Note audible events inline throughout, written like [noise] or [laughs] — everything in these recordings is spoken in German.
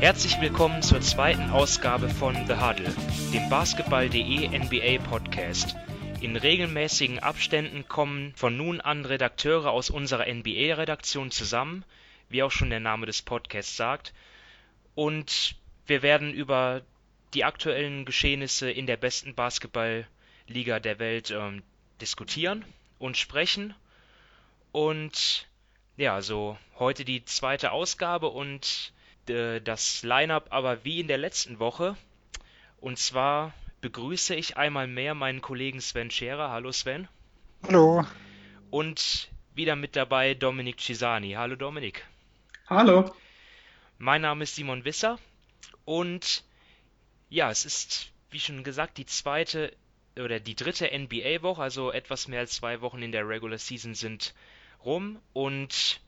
Herzlich willkommen zur zweiten Ausgabe von The Huddle, dem Basketball.de NBA Podcast. In regelmäßigen Abständen kommen von nun an Redakteure aus unserer NBA-Redaktion zusammen, wie auch schon der Name des Podcasts sagt, und wir werden über die aktuellen Geschehnisse in der besten Basketballliga der Welt ähm, diskutieren und sprechen. Und ja, so heute die zweite Ausgabe und äh, das Line-up aber wie in der letzten Woche. Und zwar begrüße ich einmal mehr meinen Kollegen Sven Scherer. Hallo Sven. Hallo. Und wieder mit dabei Dominik Cisani. Hallo Dominik. Hallo. Mein Name ist Simon Wisser und ja, es ist, wie schon gesagt, die zweite oder die dritte NBA-Woche, also etwas mehr als zwei Wochen in der Regular Season sind rum und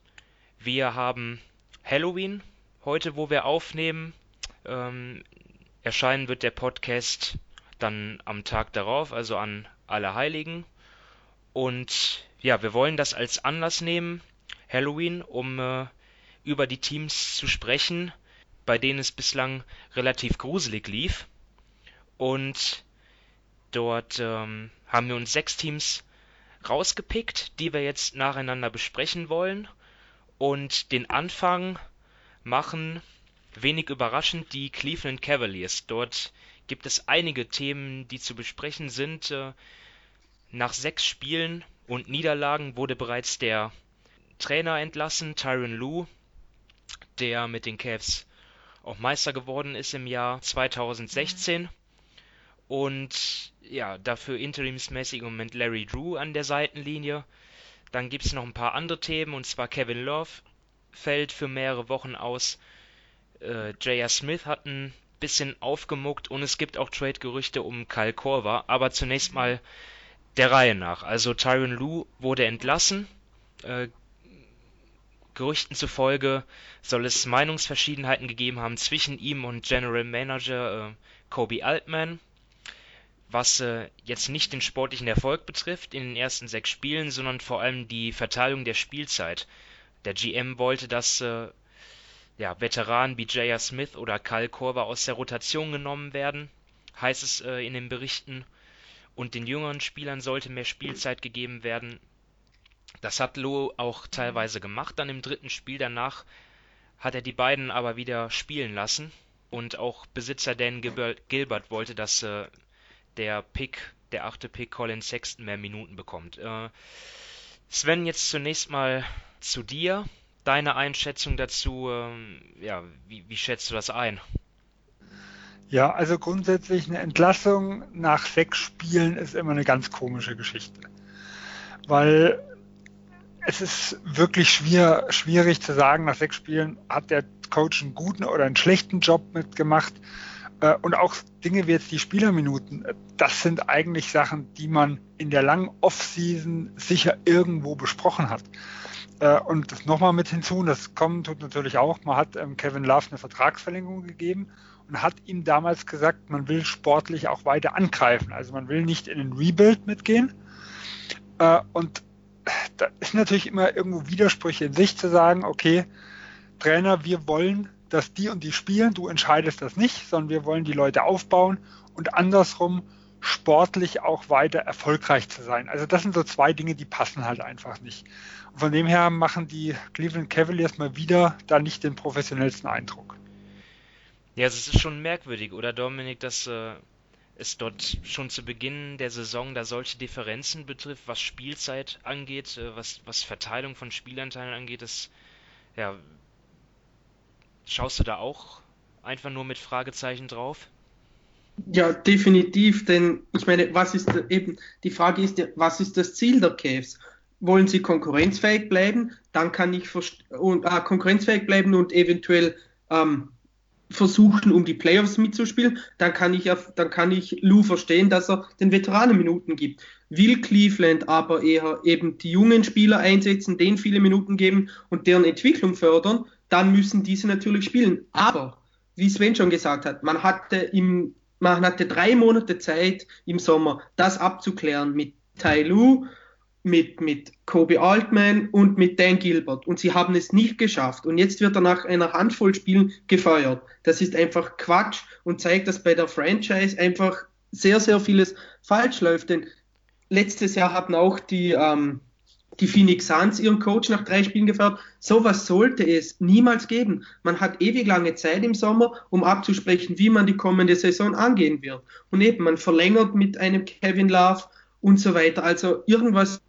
wir haben Halloween heute, wo wir aufnehmen. Ähm, erscheinen wird der Podcast dann am Tag darauf, also an Allerheiligen. Und ja, wir wollen das als Anlass nehmen, Halloween, um äh, über die Teams zu sprechen, bei denen es bislang relativ gruselig lief. Und dort ähm, haben wir uns sechs Teams rausgepickt, die wir jetzt nacheinander besprechen wollen. Und den Anfang machen, wenig überraschend, die Cleveland Cavaliers. Dort gibt es einige Themen, die zu besprechen sind. Äh, nach sechs Spielen und Niederlagen wurde bereits der Trainer entlassen, Tyron Lue, der mit den Cavs auch Meister geworden ist im Jahr 2016. Und ja, dafür interimsmäßig im Moment Larry Drew an der Seitenlinie. Dann gibt es noch ein paar andere Themen, und zwar Kevin Love fällt für mehrere Wochen aus. Äh, J.R. Smith hat ein bisschen aufgemuckt und es gibt auch Trade-Gerüchte um Kyle Korver. Aber zunächst mal der Reihe nach. Also Tyron Lue wurde entlassen. Äh, Gerüchten zufolge soll es Meinungsverschiedenheiten gegeben haben zwischen ihm und General Manager äh, Kobe Altman, was äh, jetzt nicht den sportlichen Erfolg betrifft in den ersten sechs Spielen, sondern vor allem die Verteilung der Spielzeit. Der GM wollte, dass äh, ja, Veteranen wie J.R. Smith oder Kyle Korver aus der Rotation genommen werden, heißt es äh, in den Berichten. Und den jüngeren Spielern sollte mehr Spielzeit gegeben werden. Das hat Loh auch teilweise gemacht dann im dritten Spiel. Danach hat er die beiden aber wieder spielen lassen. Und auch Besitzer Dan Gilbert wollte, dass äh, der Pick, der achte Pick Colin Sexton mehr Minuten bekommt. Äh, Sven, jetzt zunächst mal zu dir. Deine Einschätzung dazu, ähm, ja, wie, wie schätzt du das ein? Ja, also grundsätzlich eine Entlassung nach sechs Spielen ist immer eine ganz komische Geschichte. Weil es ist wirklich schwer, schwierig zu sagen, nach sechs Spielen hat der Coach einen guten oder einen schlechten Job mitgemacht. Äh, und auch Dinge wie jetzt die Spielerminuten, das sind eigentlich Sachen, die man in der langen Offseason sicher irgendwo besprochen hat. Äh, und nochmal mit hinzu, das kommen tut natürlich auch, man hat ähm, Kevin Love eine Vertragsverlängerung gegeben und hat ihm damals gesagt, man will sportlich auch weiter angreifen. Also man will nicht in den Rebuild mitgehen. Äh, und da ist natürlich immer irgendwo Widersprüche in sich zu sagen, okay, Trainer, wir wollen, dass die und die spielen, du entscheidest das nicht, sondern wir wollen die Leute aufbauen und andersrum sportlich auch weiter erfolgreich zu sein. Also das sind so zwei Dinge, die passen halt einfach nicht. Und von dem her machen die Cleveland Cavaliers mal wieder da nicht den professionellsten Eindruck. Ja, es ist schon merkwürdig, oder Dominik, dass äh, es dort schon zu Beginn der Saison da solche Differenzen betrifft, was Spielzeit angeht, äh, was, was Verteilung von Spielanteilen angeht. Das, ja, schaust du da auch einfach nur mit Fragezeichen drauf? Ja, definitiv, denn ich meine, was ist eben, die Frage ist was ist das Ziel der Cavs? Wollen sie konkurrenzfähig bleiben? Dann kann ich und, äh, konkurrenzfähig bleiben und eventuell ähm, versuchen, um die Playoffs mitzuspielen. Dann kann ich, dann kann ich Lou verstehen, dass er den Veteranen Minuten gibt. Will Cleveland aber eher eben die jungen Spieler einsetzen, denen viele Minuten geben und deren Entwicklung fördern, dann müssen diese natürlich spielen. Aber wie Sven schon gesagt hat, man hatte im man hatte drei Monate Zeit im Sommer, das abzuklären mit Tai Lu mit, mit Kobe Altman und mit Dan Gilbert. Und sie haben es nicht geschafft. Und jetzt wird er nach einer Handvoll Spielen gefeuert. Das ist einfach Quatsch und zeigt, dass bei der Franchise einfach sehr, sehr vieles falsch läuft, denn letztes Jahr hatten auch die, ähm, die Phoenix Suns ihren Coach nach drei Spielen gefeuert. Sowas sollte es niemals geben. Man hat ewig lange Zeit im Sommer, um abzusprechen, wie man die kommende Saison angehen wird. Und eben, man verlängert mit einem Kevin Love und so weiter. Also irgendwas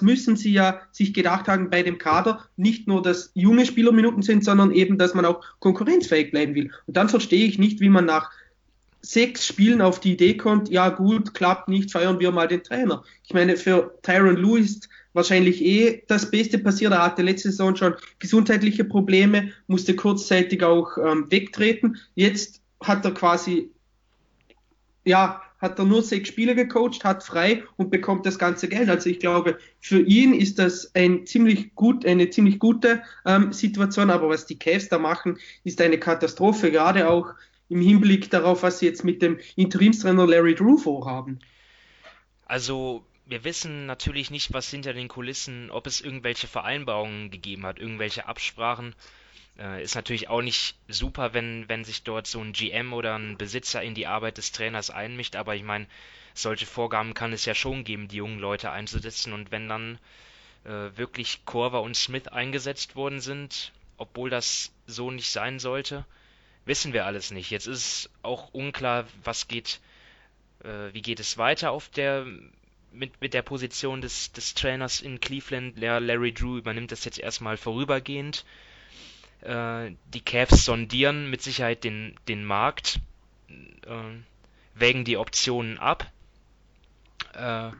müssen sie ja sich gedacht haben bei dem Kader, nicht nur, dass junge Spieler Minuten sind, sondern eben, dass man auch konkurrenzfähig bleiben will. Und dann verstehe ich nicht, wie man nach sechs Spielen auf die Idee kommt, ja gut, klappt nicht, feiern wir mal den Trainer. Ich meine, für Tyron Lewis wahrscheinlich eh das Beste passiert. Er hatte letzte Saison schon gesundheitliche Probleme, musste kurzzeitig auch ähm, wegtreten. Jetzt hat er quasi ja, hat er nur sechs Spiele gecoacht, hat frei und bekommt das ganze Geld. Also ich glaube, für ihn ist das ein ziemlich gut, eine ziemlich gute ähm, Situation, aber was die Cavs da machen, ist eine Katastrophe, gerade auch im Hinblick darauf, was sie jetzt mit dem Interimstrainer Larry Drew vorhaben. Also wir wissen natürlich nicht, was hinter den Kulissen, ob es irgendwelche Vereinbarungen gegeben hat, irgendwelche Absprachen. Äh, ist natürlich auch nicht super, wenn, wenn sich dort so ein GM oder ein Besitzer in die Arbeit des Trainers einmischt, aber ich meine, solche Vorgaben kann es ja schon geben, die jungen Leute einzusetzen und wenn dann äh, wirklich Korver und Smith eingesetzt worden sind, obwohl das so nicht sein sollte, wissen wir alles nicht. Jetzt ist auch unklar, was geht, äh, wie geht es weiter auf der mit, mit der Position des, des Trainers in Cleveland. Larry Drew übernimmt das jetzt erstmal vorübergehend. Äh, die Cavs sondieren mit Sicherheit den, den Markt, äh, wägen die Optionen ab. Äh,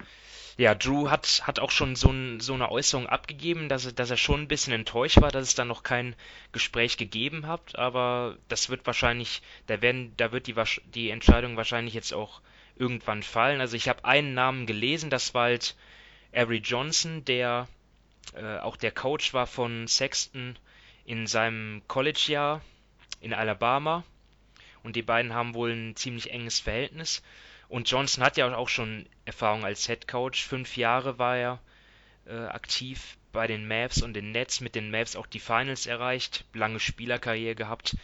ja, Drew hat, hat auch schon so, ein, so eine Äußerung abgegeben, dass er, dass er schon ein bisschen enttäuscht war, dass es da noch kein Gespräch gegeben hat, aber das wird wahrscheinlich, da werden, da wird die, die Entscheidung wahrscheinlich jetzt auch irgendwann fallen. Also ich habe einen Namen gelesen, das war halt Avery Johnson, der äh, auch der Coach war von Sexton in seinem College-Jahr in Alabama und die beiden haben wohl ein ziemlich enges Verhältnis. Und Johnson hat ja auch schon Erfahrung als Head Coach. Fünf Jahre war er äh, aktiv bei den Mavs und den Nets, mit den Mavs auch die Finals erreicht, lange Spielerkarriere gehabt.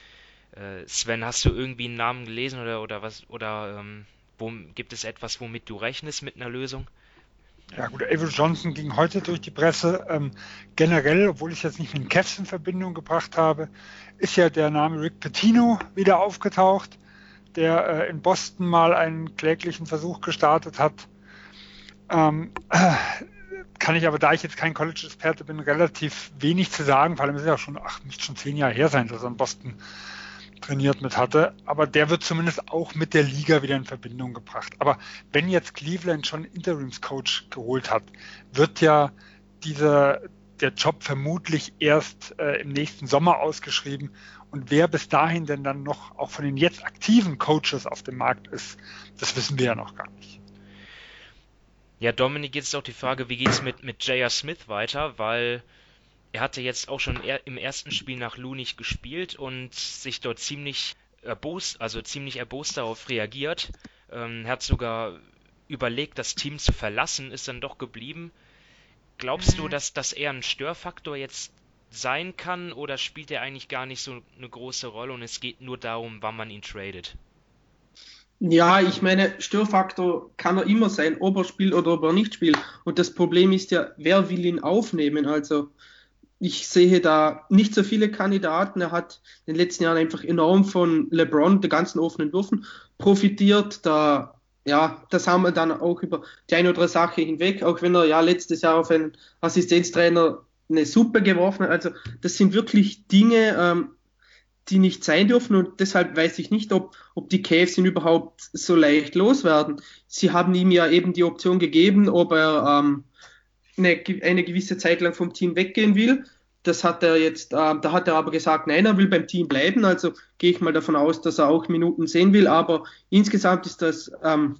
Äh, Sven, hast du irgendwie einen Namen gelesen oder, oder was oder ähm, wo, gibt es etwas, womit du rechnest mit einer Lösung? Ja gut, Avery Johnson ging heute durch die Presse. Ähm, generell, obwohl ich es jetzt nicht mit Cavs in Verbindung gebracht habe, ist ja der Name Rick Pitino wieder aufgetaucht, der äh, in Boston mal einen kläglichen Versuch gestartet hat. Ähm, äh, kann ich aber, da ich jetzt kein College-Experte bin, relativ wenig zu sagen, vor allem ist es ja schon, ach, müsste schon zehn Jahre her sein, dass er in Boston trainiert mit hatte. Aber der wird zumindest auch mit der Liga wieder in Verbindung gebracht. Aber wenn jetzt Cleveland schon Interimscoach geholt hat, wird ja dieser, der Job vermutlich erst äh, im nächsten Sommer ausgeschrieben. Und wer bis dahin denn dann noch auch von den jetzt aktiven Coaches auf dem Markt ist, das wissen wir ja noch gar nicht. Ja, Dominik, jetzt ist auch die Frage, wie geht es mit, mit J.R. Smith weiter, weil er hatte jetzt auch schon im ersten Spiel nach Lunig gespielt und sich dort ziemlich erbost, also ziemlich erbost darauf reagiert. Ähm, er hat sogar überlegt, das Team zu verlassen, ist dann doch geblieben. Glaubst mhm. du, dass das eher ein Störfaktor jetzt sein kann oder spielt er eigentlich gar nicht so eine große Rolle und es geht nur darum, wann man ihn tradet? Ja, ich meine, Störfaktor kann er immer sein, ob er spielt oder ob er nicht spielt. Und das Problem ist ja, wer will ihn aufnehmen? Also ich sehe da nicht so viele Kandidaten. Er hat in den letzten Jahren einfach enorm von LeBron, der ganzen offenen Würfen, profitiert. Da, ja, das haben wir dann auch über die eine oder andere Sache hinweg, auch wenn er ja letztes Jahr auf einen Assistenztrainer eine Suppe geworfen hat. Also, das sind wirklich Dinge, ähm, die nicht sein dürfen und deshalb weiß ich nicht, ob, ob die Cavs ihn überhaupt so leicht loswerden. Sie haben ihm ja eben die Option gegeben, ob er ähm, eine, eine gewisse Zeit lang vom Team weggehen will. Das hat er jetzt, äh, da hat er aber gesagt, nein, er will beim Team bleiben. Also gehe ich mal davon aus, dass er auch Minuten sehen will. Aber insgesamt ist das ähm,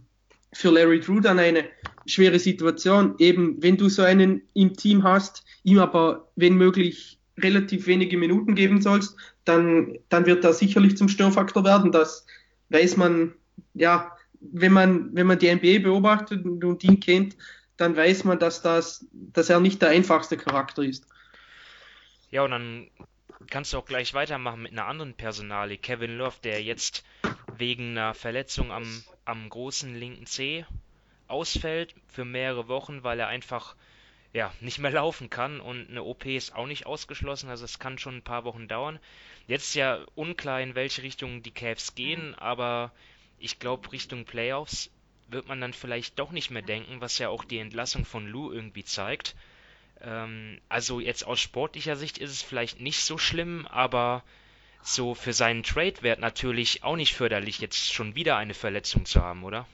für Larry Drew dann eine schwere Situation. Eben, wenn du so einen im Team hast, ihm aber, wenn möglich, relativ wenige Minuten geben sollst, dann, dann wird er sicherlich zum Störfaktor werden. Das weiß man, ja, wenn man, wenn man die NBA beobachtet und ihn kennt, dann weiß man, dass, das, dass er nicht der einfachste Charakter ist. Ja, und dann kannst du auch gleich weitermachen mit einer anderen Personalie. Kevin Love, der jetzt wegen einer Verletzung am, am großen linken C ausfällt für mehrere Wochen, weil er einfach ja, nicht mehr laufen kann und eine OP ist auch nicht ausgeschlossen, also es kann schon ein paar Wochen dauern. Jetzt ist ja unklar, in welche Richtung die Cavs gehen, aber ich glaube, Richtung Playoffs wird man dann vielleicht doch nicht mehr denken, was ja auch die Entlassung von Lou irgendwie zeigt. Ähm, also jetzt aus sportlicher Sicht ist es vielleicht nicht so schlimm, aber so für seinen Trade-Wert natürlich auch nicht förderlich, jetzt schon wieder eine Verletzung zu haben, oder?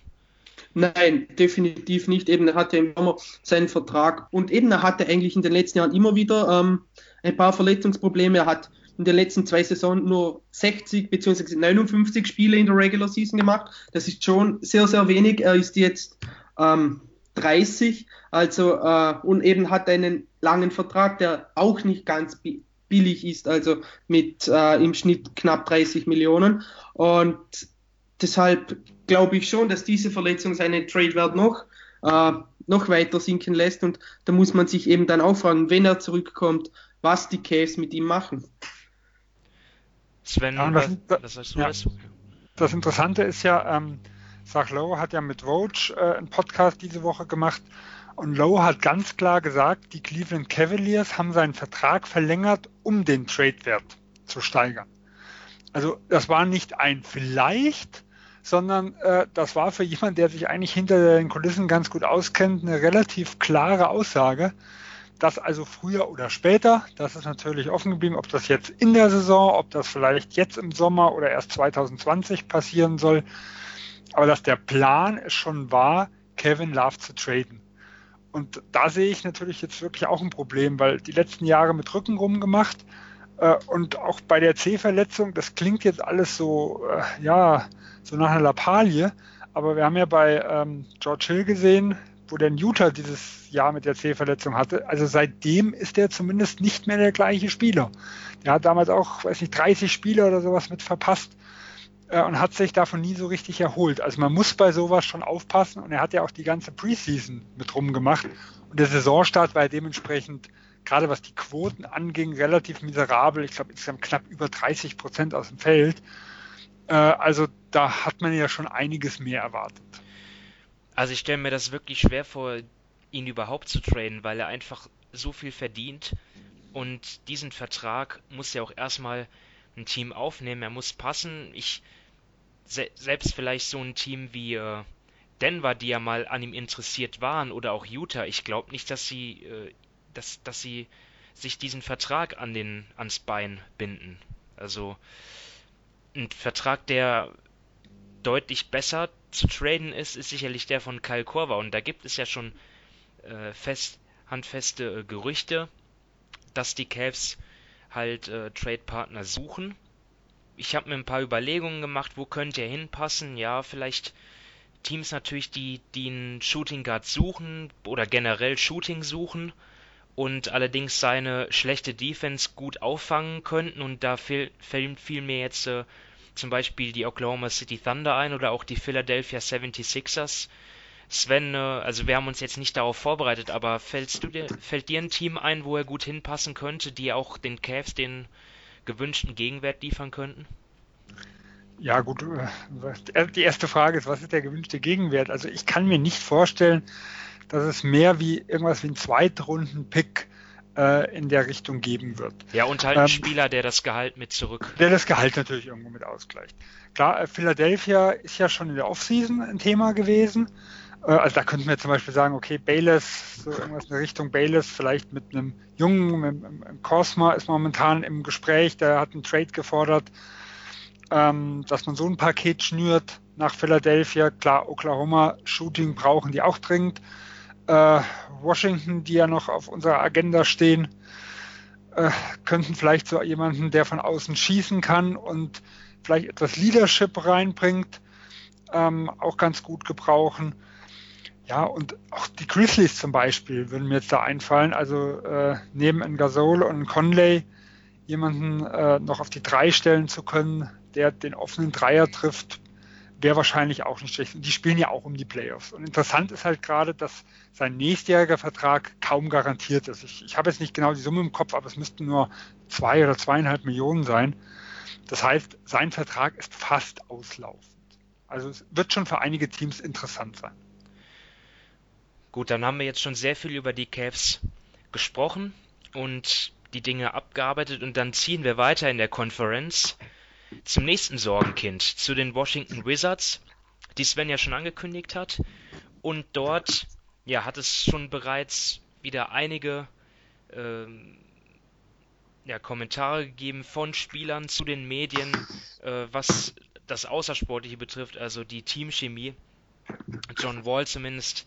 Nein, definitiv nicht. Eben, er hatte im seinen Vertrag und eben, er hatte eigentlich in den letzten Jahren immer wieder ähm, ein paar Verletzungsprobleme. Er hat in den letzten zwei Saisonen nur 60 bzw. 59 Spiele in der Regular Season gemacht. Das ist schon sehr, sehr wenig. Er ist jetzt ähm, 30, also äh, und eben hat einen langen Vertrag, der auch nicht ganz billig ist, also mit äh, im Schnitt knapp 30 Millionen. Und deshalb glaube ich schon, dass diese Verletzung seinen Trade-Wert noch, äh, noch weiter sinken lässt. Und da muss man sich eben dann auch fragen, wenn er zurückkommt, was die Cavs mit ihm machen. Sven, ja, das, was, was ja, das, Interessante ist ja, ähm, Sag Lowe hat ja mit Roach äh, einen Podcast diese Woche gemacht und Lowe hat ganz klar gesagt, die Cleveland Cavaliers haben seinen Vertrag verlängert, um den Trade-Wert zu steigern. Also das war nicht ein vielleicht, sondern äh, das war für jemanden, der sich eigentlich hinter den Kulissen ganz gut auskennt, eine relativ klare Aussage, dass also früher oder später, das ist natürlich offen geblieben, ob das jetzt in der Saison, ob das vielleicht jetzt im Sommer oder erst 2020 passieren soll, aber dass der Plan schon war, Kevin Love zu traden. Und da sehe ich natürlich jetzt wirklich auch ein Problem, weil die letzten Jahre mit Rücken rumgemacht äh, und auch bei der C-Verletzung, das klingt jetzt alles so, äh, ja, so nach einer Lappalie. Aber wir haben ja bei ähm, George Hill gesehen, wo der Utah dieses Jahr mit der C-Verletzung hatte. Also seitdem ist er zumindest nicht mehr der gleiche Spieler. Der hat damals auch, weiß nicht, 30 Spiele oder sowas mit verpasst äh, und hat sich davon nie so richtig erholt. Also man muss bei sowas schon aufpassen und er hat ja auch die ganze Preseason mit rumgemacht und der Saisonstart war dementsprechend gerade was die Quoten anging, relativ miserabel. Ich glaube insgesamt knapp über 30 Prozent aus dem Feld. Äh, also da hat man ja schon einiges mehr erwartet. Also ich stelle mir das wirklich schwer vor, ihn überhaupt zu traden, weil er einfach so viel verdient und diesen Vertrag muss ja auch erstmal ein Team aufnehmen, er muss passen. Ich se selbst vielleicht so ein Team wie äh, Denver, die ja mal an ihm interessiert waren, oder auch Utah, ich glaube nicht, dass sie, äh, dass, dass sie sich diesen Vertrag an den, ans Bein binden. Also ein Vertrag, der deutlich besser zu traden ist, ist sicherlich der von Kyle Korver. Und da gibt es ja schon äh, fest, handfeste äh, Gerüchte, dass die Cavs halt äh, Trade-Partner suchen. Ich habe mir ein paar Überlegungen gemacht, wo könnte er hinpassen. Ja, vielleicht Teams natürlich, die, die einen Shooting Guard suchen oder generell Shooting suchen und allerdings seine schlechte Defense gut auffangen könnten. Und da fehlt viel mir jetzt äh, zum Beispiel die Oklahoma City Thunder ein oder auch die Philadelphia 76ers. Sven, äh, also wir haben uns jetzt nicht darauf vorbereitet, aber fällst du dir, fällt dir ein Team ein, wo er gut hinpassen könnte, die auch den Cavs den gewünschten Gegenwert liefern könnten? Ja, gut. Äh, die erste Frage ist, was ist der gewünschte Gegenwert? Also ich kann mir nicht vorstellen, dass es mehr wie irgendwas wie ein Zweitrunden-Pick äh, in der Richtung geben wird. Ja, und halt ein ähm, Spieler, der das Gehalt mit zurück. Der das Gehalt natürlich irgendwo mit ausgleicht. Klar, äh, Philadelphia ist ja schon in der Offseason ein Thema gewesen. Äh, also da könnten wir zum Beispiel sagen, okay, Bayless, so irgendwas in der Richtung Bayless, vielleicht mit einem Jungen, mit, mit Cosma ist momentan im Gespräch, der hat einen Trade gefordert, ähm, dass man so ein Paket schnürt nach Philadelphia. Klar, Oklahoma Shooting brauchen die auch dringend äh, Washington, die ja noch auf unserer Agenda stehen, äh, könnten vielleicht so jemanden, der von außen schießen kann und vielleicht etwas Leadership reinbringt, ähm, auch ganz gut gebrauchen. Ja, und auch die Grizzlies zum Beispiel würden mir jetzt da einfallen. Also äh, neben ein Gasol und Conley jemanden äh, noch auf die drei stellen zu können, der den offenen Dreier trifft, wäre wahrscheinlich auch nicht schlecht. Und die spielen ja auch um die Playoffs. Und interessant ist halt gerade, dass sein nächstjähriger Vertrag kaum garantiert ist. Ich, ich habe jetzt nicht genau die Summe im Kopf, aber es müssten nur zwei oder zweieinhalb Millionen sein. Das heißt, sein Vertrag ist fast auslaufend. Also es wird schon für einige Teams interessant sein. Gut, dann haben wir jetzt schon sehr viel über die Cavs gesprochen und die Dinge abgearbeitet und dann ziehen wir weiter in der Konferenz zum nächsten Sorgenkind, zu den Washington Wizards, die Sven ja schon angekündigt hat. Und dort ja, hat es schon bereits wieder einige ähm, ja, Kommentare gegeben von Spielern zu den Medien, äh, was das Außersportliche betrifft, also die Teamchemie. John Wall zumindest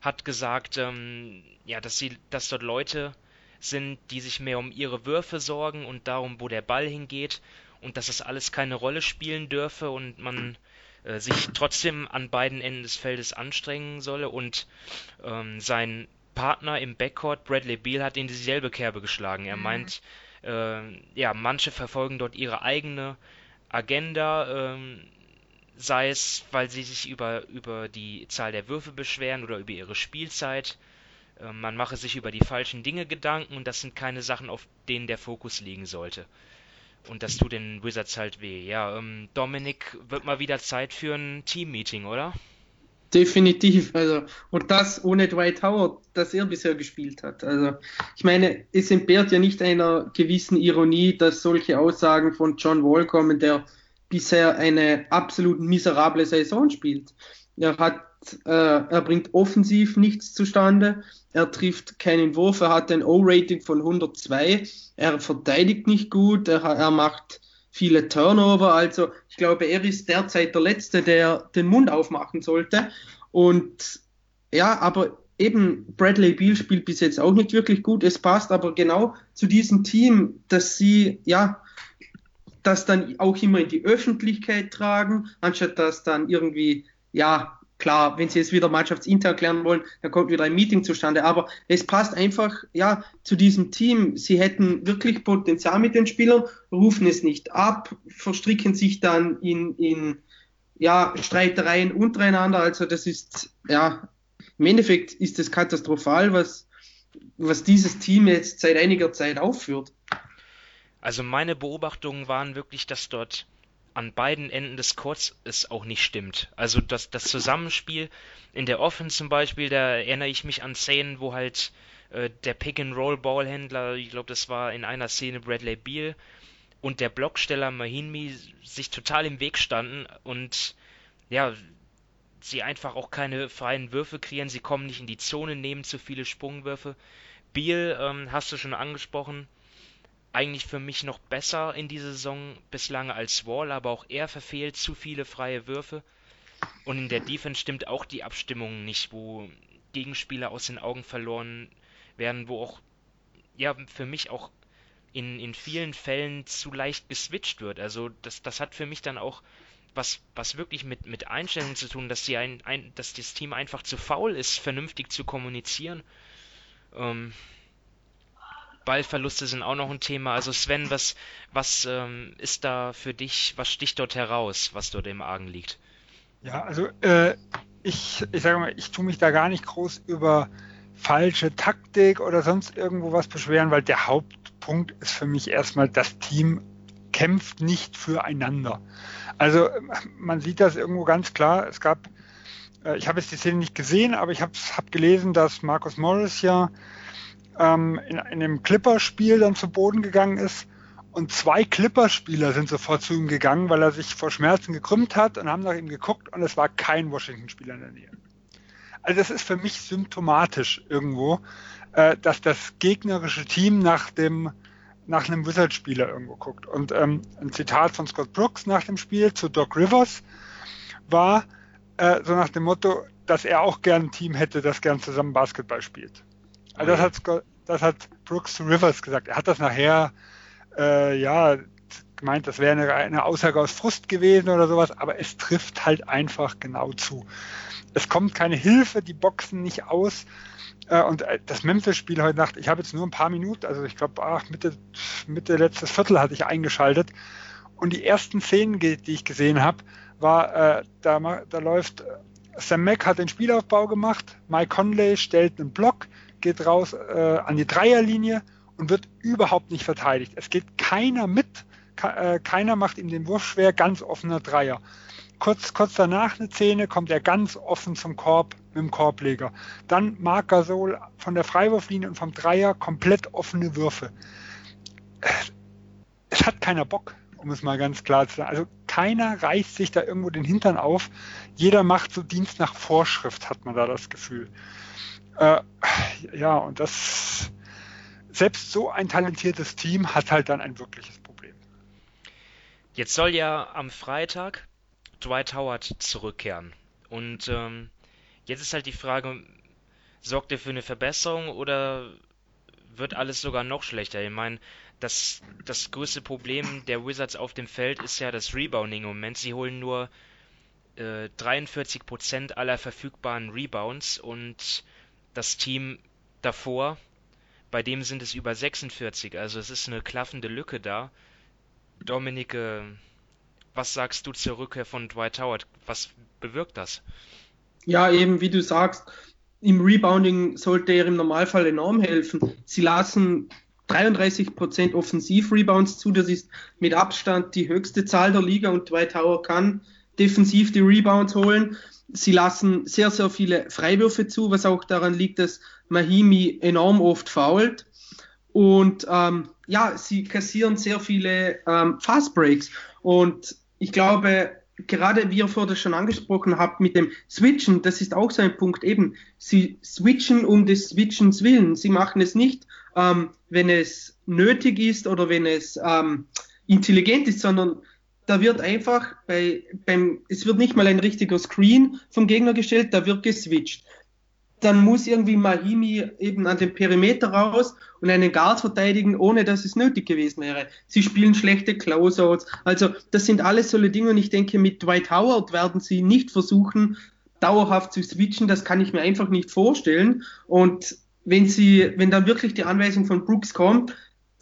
hat gesagt, ähm, ja, dass sie, dass dort Leute sind, die sich mehr um ihre Würfe sorgen und darum, wo der Ball hingeht und dass das alles keine Rolle spielen dürfe und man äh, sich trotzdem an beiden Enden des Feldes anstrengen solle und ähm, sein Partner im Backcourt, Bradley Beal, hat in dieselbe Kerbe geschlagen. Er mhm. meint, äh, ja, manche verfolgen dort ihre eigene Agenda, ähm, sei es, weil sie sich über, über die Zahl der Würfe beschweren oder über ihre Spielzeit. Äh, man mache sich über die falschen Dinge Gedanken und das sind keine Sachen, auf denen der Fokus liegen sollte. Und das tut den Wizards halt weh. Ja, ähm, Dominik, wird mal wieder Zeit für ein Team-Meeting, oder? Definitiv. Also, und das ohne Dwight Howard, das er bisher gespielt hat. Also, ich meine, es entbehrt ja nicht einer gewissen Ironie, dass solche Aussagen von John Wall kommen, der bisher eine absolut miserable Saison spielt. Er hat, äh, er bringt offensiv nichts zustande. Er trifft keinen Wurf. Er hat ein O-Rating von 102. Er verteidigt nicht gut. Er, er macht viele Turnover. Also ich glaube, er ist derzeit der Letzte, der den Mund aufmachen sollte. Und ja, aber eben Bradley Beal spielt bis jetzt auch nicht wirklich gut. Es passt aber genau zu diesem Team, dass sie ja das dann auch immer in die Öffentlichkeit tragen, anstatt dass dann irgendwie ja Klar, wenn sie es wieder mannschaftsintern klären wollen, dann kommt wieder ein Meeting zustande. Aber es passt einfach ja zu diesem Team. Sie hätten wirklich Potenzial mit den Spielern, rufen es nicht ab, verstricken sich dann in, in ja, Streitereien untereinander. Also das ist ja im Endeffekt ist es katastrophal, was, was dieses Team jetzt seit einiger Zeit aufführt. Also meine Beobachtungen waren wirklich, dass dort an beiden Enden des Courts es auch nicht stimmt. Also das, das Zusammenspiel in der Offense zum Beispiel, da erinnere ich mich an Szenen, wo halt äh, der Pick-and-Roll-Ballhändler, ich glaube, das war in einer Szene Bradley Beal, und der Blocksteller Mahinmi sich total im Weg standen und ja, sie einfach auch keine freien Würfe kreieren, sie kommen nicht in die Zone, nehmen zu viele Sprungwürfe. Beal, ähm, hast du schon angesprochen, eigentlich für mich noch besser in dieser Saison bislang als Wall, aber auch er verfehlt zu viele freie Würfe. Und in der Defense stimmt auch die Abstimmung nicht, wo Gegenspieler aus den Augen verloren werden, wo auch, ja, für mich auch in, in vielen Fällen zu leicht geswitcht wird. Also das, das hat für mich dann auch was, was wirklich mit, mit Einstellungen zu tun, dass, die ein, ein, dass das Team einfach zu faul ist, vernünftig zu kommunizieren. Ähm, Ballverluste sind auch noch ein Thema. Also Sven, was, was ähm, ist da für dich, was sticht dort heraus, was dort im Argen liegt? Ja, also äh, ich, ich sage mal, ich tue mich da gar nicht groß über falsche Taktik oder sonst irgendwo was beschweren, weil der Hauptpunkt ist für mich erstmal, das Team kämpft nicht füreinander. Also man sieht das irgendwo ganz klar. Es gab, äh, ich habe jetzt die Szene nicht gesehen, aber ich habe hab gelesen, dass Markus Morris ja ähm, in, in einem Clipperspiel dann zu Boden gegangen ist. Und zwei Clipperspieler sind sofort zu ihm gegangen, weil er sich vor Schmerzen gekrümmt hat und haben nach ihm geguckt und es war kein Washington-Spieler in der Nähe. Also das ist für mich symptomatisch irgendwo, äh, dass das gegnerische Team nach dem nach einem Wizard-Spieler irgendwo guckt. Und ähm, ein Zitat von Scott Brooks nach dem Spiel zu Doc Rivers war äh, so nach dem Motto, dass er auch gern ein Team hätte, das gern zusammen Basketball spielt. Also das hat, das hat Brooks Rivers gesagt. Er hat das nachher, äh, ja, gemeint, das wäre eine, eine Aussage aus Frust gewesen oder sowas, aber es trifft halt einfach genau zu. Es kommt keine Hilfe, die boxen nicht aus. Äh, und äh, das Memphis-Spiel heute Nacht, ich habe jetzt nur ein paar Minuten, also ich glaube, Mitte, Mitte letztes Viertel hatte ich eingeschaltet. Und die ersten Szenen, die ich gesehen habe, war, äh, da, da läuft Sam Mack hat den Spielaufbau gemacht, Mike Conley stellt einen Block, geht raus äh, an die Dreierlinie und wird überhaupt nicht verteidigt. Es geht keiner mit, äh, keiner macht ihm den Wurf schwer, ganz offener Dreier. Kurz, kurz danach eine Szene kommt er ganz offen zum Korb mit dem Korbleger. Dann Marc Gasol von der Freiwurflinie und vom Dreier komplett offene Würfe. Es hat keiner Bock, um es mal ganz klar zu sagen. Also keiner reißt sich da irgendwo den Hintern auf. Jeder macht so Dienst nach Vorschrift, hat man da das Gefühl. Äh, ja, und das, selbst so ein talentiertes Team hat halt dann ein wirkliches Problem. Jetzt soll ja am Freitag Dwight Howard zurückkehren. Und ähm, jetzt ist halt die Frage, sorgt er für eine Verbesserung oder wird alles sogar noch schlechter? Ich meine, das, das größte Problem der Wizards auf dem Feld ist ja das Rebounding im Moment. Sie holen nur äh, 43% aller verfügbaren Rebounds und das Team davor, bei dem sind es über 46. Also es ist eine klaffende Lücke da. Dominik, was sagst du zur Rückkehr von Dwight Howard? Was bewirkt das? Ja, eben wie du sagst, im Rebounding sollte er im Normalfall enorm helfen. Sie lassen 33% Offensiv-Rebounds zu, das ist mit Abstand die höchste Zahl der Liga und Dwight Howard kann defensiv die Rebounds holen. Sie lassen sehr, sehr viele Freiwürfe zu, was auch daran liegt, dass Mahimi enorm oft fault. Und ähm, ja, sie kassieren sehr viele ähm, Fast Breaks. Und ich glaube, gerade wie ihr vorher schon angesprochen habt mit dem Switchen, das ist auch so ein Punkt eben. Sie switchen um des Switchens willen. Sie machen es nicht, ähm, wenn es nötig ist oder wenn es ähm, intelligent ist, sondern da wird einfach bei, beim, es wird nicht mal ein richtiger Screen vom Gegner gestellt, da wird geswitcht dann muss irgendwie Mahimi eben an den Perimeter raus und einen Guard verteidigen, ohne dass es nötig gewesen wäre. Sie spielen schlechte Closeouts. Also das sind alles solche Dinge und ich denke, mit Dwight Howard werden sie nicht versuchen, dauerhaft zu switchen. Das kann ich mir einfach nicht vorstellen. Und wenn sie, wenn dann wirklich die Anweisung von Brooks kommt,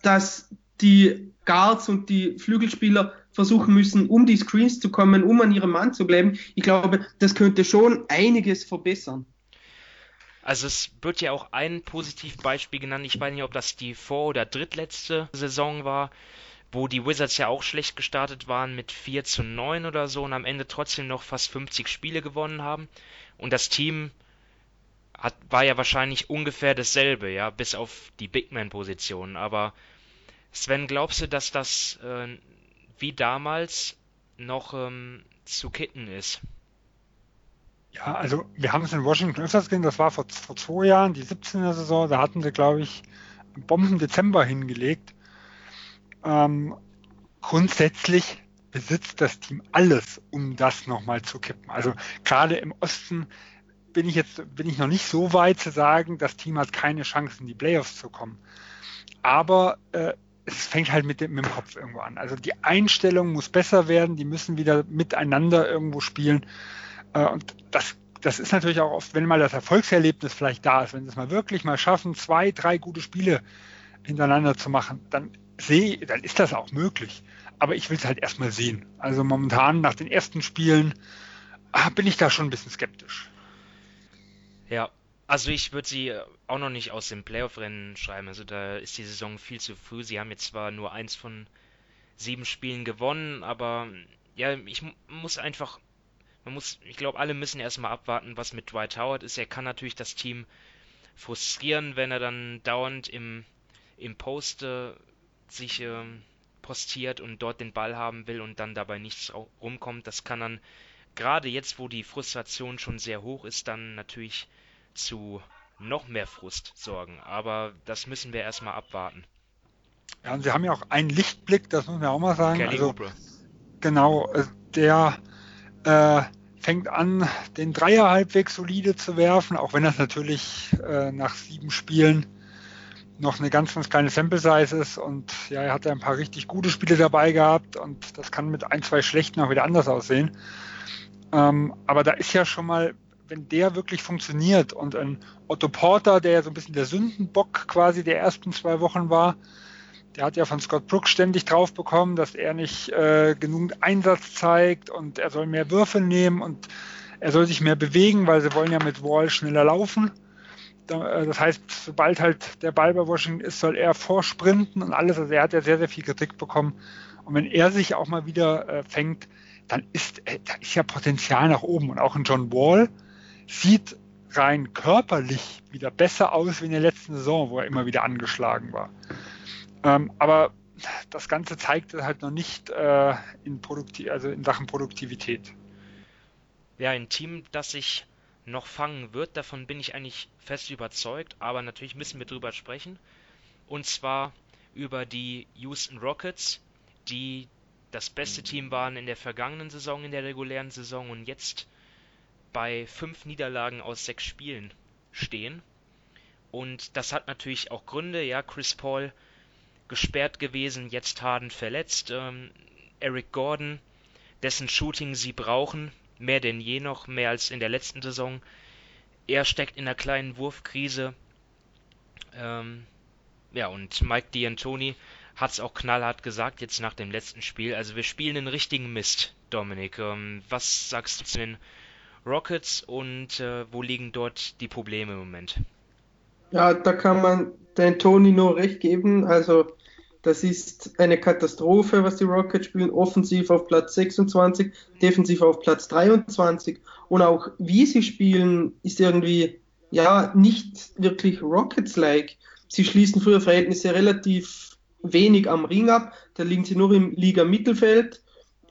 dass die Guards und die Flügelspieler versuchen müssen, um die Screens zu kommen, um an ihrem Mann zu bleiben, ich glaube, das könnte schon einiges verbessern. Also es wird ja auch ein Positivbeispiel genannt. Ich weiß nicht, ob das die vor- oder drittletzte Saison war, wo die Wizards ja auch schlecht gestartet waren mit 4 zu 9 oder so und am Ende trotzdem noch fast 50 Spiele gewonnen haben. Und das Team hat, war ja wahrscheinlich ungefähr dasselbe, ja, bis auf die Big Man-Position. Aber Sven, glaubst du, dass das äh, wie damals noch ähm, zu kitten ist? Ja, also wir haben es in Washington öfters gesehen, das war vor, vor zwei Jahren, die 17er Saison, da hatten sie, glaube ich, Bomben Dezember hingelegt. Ähm, grundsätzlich besitzt das Team alles, um das nochmal zu kippen. Also gerade im Osten bin ich jetzt bin ich noch nicht so weit zu sagen, das Team hat keine Chance in die Playoffs zu kommen. Aber äh, es fängt halt mit dem, mit dem Kopf irgendwo an. Also die Einstellung muss besser werden, die müssen wieder miteinander irgendwo spielen. Äh, und das, das ist natürlich auch oft, wenn mal das Erfolgserlebnis vielleicht da ist, wenn sie es mal wirklich mal schaffen, zwei, drei gute Spiele hintereinander zu machen, dann sehe, dann ist das auch möglich. Aber ich will es halt erstmal sehen. Also momentan nach den ersten Spielen ah, bin ich da schon ein bisschen skeptisch. Ja, also ich würde sie auch noch nicht aus dem Playoff-Rennen schreiben. Also da ist die Saison viel zu früh. Sie haben jetzt zwar nur eins von sieben Spielen gewonnen, aber ja, ich muss einfach man muss, ich glaube, alle müssen erstmal abwarten, was mit Dwight Howard ist. Er kann natürlich das Team frustrieren, wenn er dann dauernd im, im Post äh, sich äh, postiert und dort den Ball haben will und dann dabei nichts rumkommt. Das kann dann gerade jetzt, wo die Frustration schon sehr hoch ist, dann natürlich zu noch mehr Frust sorgen. Aber das müssen wir erstmal abwarten. Ja, und sie haben ja auch einen Lichtblick, das muss man auch mal sagen. Kelly also, Oubre. Genau, äh, der äh, fängt an, den Dreier halbwegs solide zu werfen, auch wenn das natürlich äh, nach sieben Spielen noch eine ganz, ganz kleine Sample Size ist und ja, er hat ja ein paar richtig gute Spiele dabei gehabt und das kann mit ein, zwei schlechten auch wieder anders aussehen. Ähm, aber da ist ja schon mal, wenn der wirklich funktioniert und ein Otto Porter, der ja so ein bisschen der Sündenbock quasi der ersten zwei Wochen war, Der hat ja von Scott Brooks ständig drauf bekommen, dass er nicht äh, genug Einsatz zeigt und er soll mehr Würfe nehmen und er soll sich mehr bewegen, weil sie wollen ja mit Wall schneller laufen. Äh, das heißt, sobald halt der Ball bei Washington ist, soll er vorsprinten und alles. Also er hat ja sehr, sehr viel Kritik bekommen. Und wenn er sich auch mal wieder äh, fängt, dann ist, äh, da ist ja Potenzial nach oben. Und auch ein John Wall sieht rein körperlich wieder besser aus wie in der letzten Saison, wo er immer wieder angeschlagen war. Ähm, aber das Ganze zeigt halt noch nicht äh, in, Produkti also in Sachen Produktivität. Ja, ein Team, das sich noch fangen wird, davon bin ich eigentlich fest überzeugt, aber natürlich müssen wir drüber sprechen. Und zwar über die Houston Rockets, die das beste Team waren in der vergangenen Saison, in der regulären Saison und jetzt bei fünf Niederlagen aus sechs Spielen stehen. Und das hat natürlich auch Gründe. Ja, Chris Paul gesperrt gewesen, jetzt Harden verletzt. Ähm, Eric Gordon, dessen Shooting sie brauchen, mehr denn je noch, mehr als in der letzten Saison. Er steckt in einer kleinen Wurfkrise. Ähm, ja, und Mike D'Antoni hat es auch knallhart gesagt jetzt nach dem letzten Spiel. Also wir spielen einen richtigen Mist, Dominik. Ähm, was sagst du zu den Rockets und äh, wo liegen dort die Probleme im Moment? Ja, da kann man den Tony nur recht geben. Also das ist eine Katastrophe, was die Rockets spielen. Offensiv auf Platz 26, defensiv auf Platz 23. Und auch wie sie spielen, ist irgendwie ja nicht wirklich Rockets-like. Sie schließen früher Verhältnisse relativ wenig am Ring ab. Da liegen sie nur im Liga-Mittelfeld.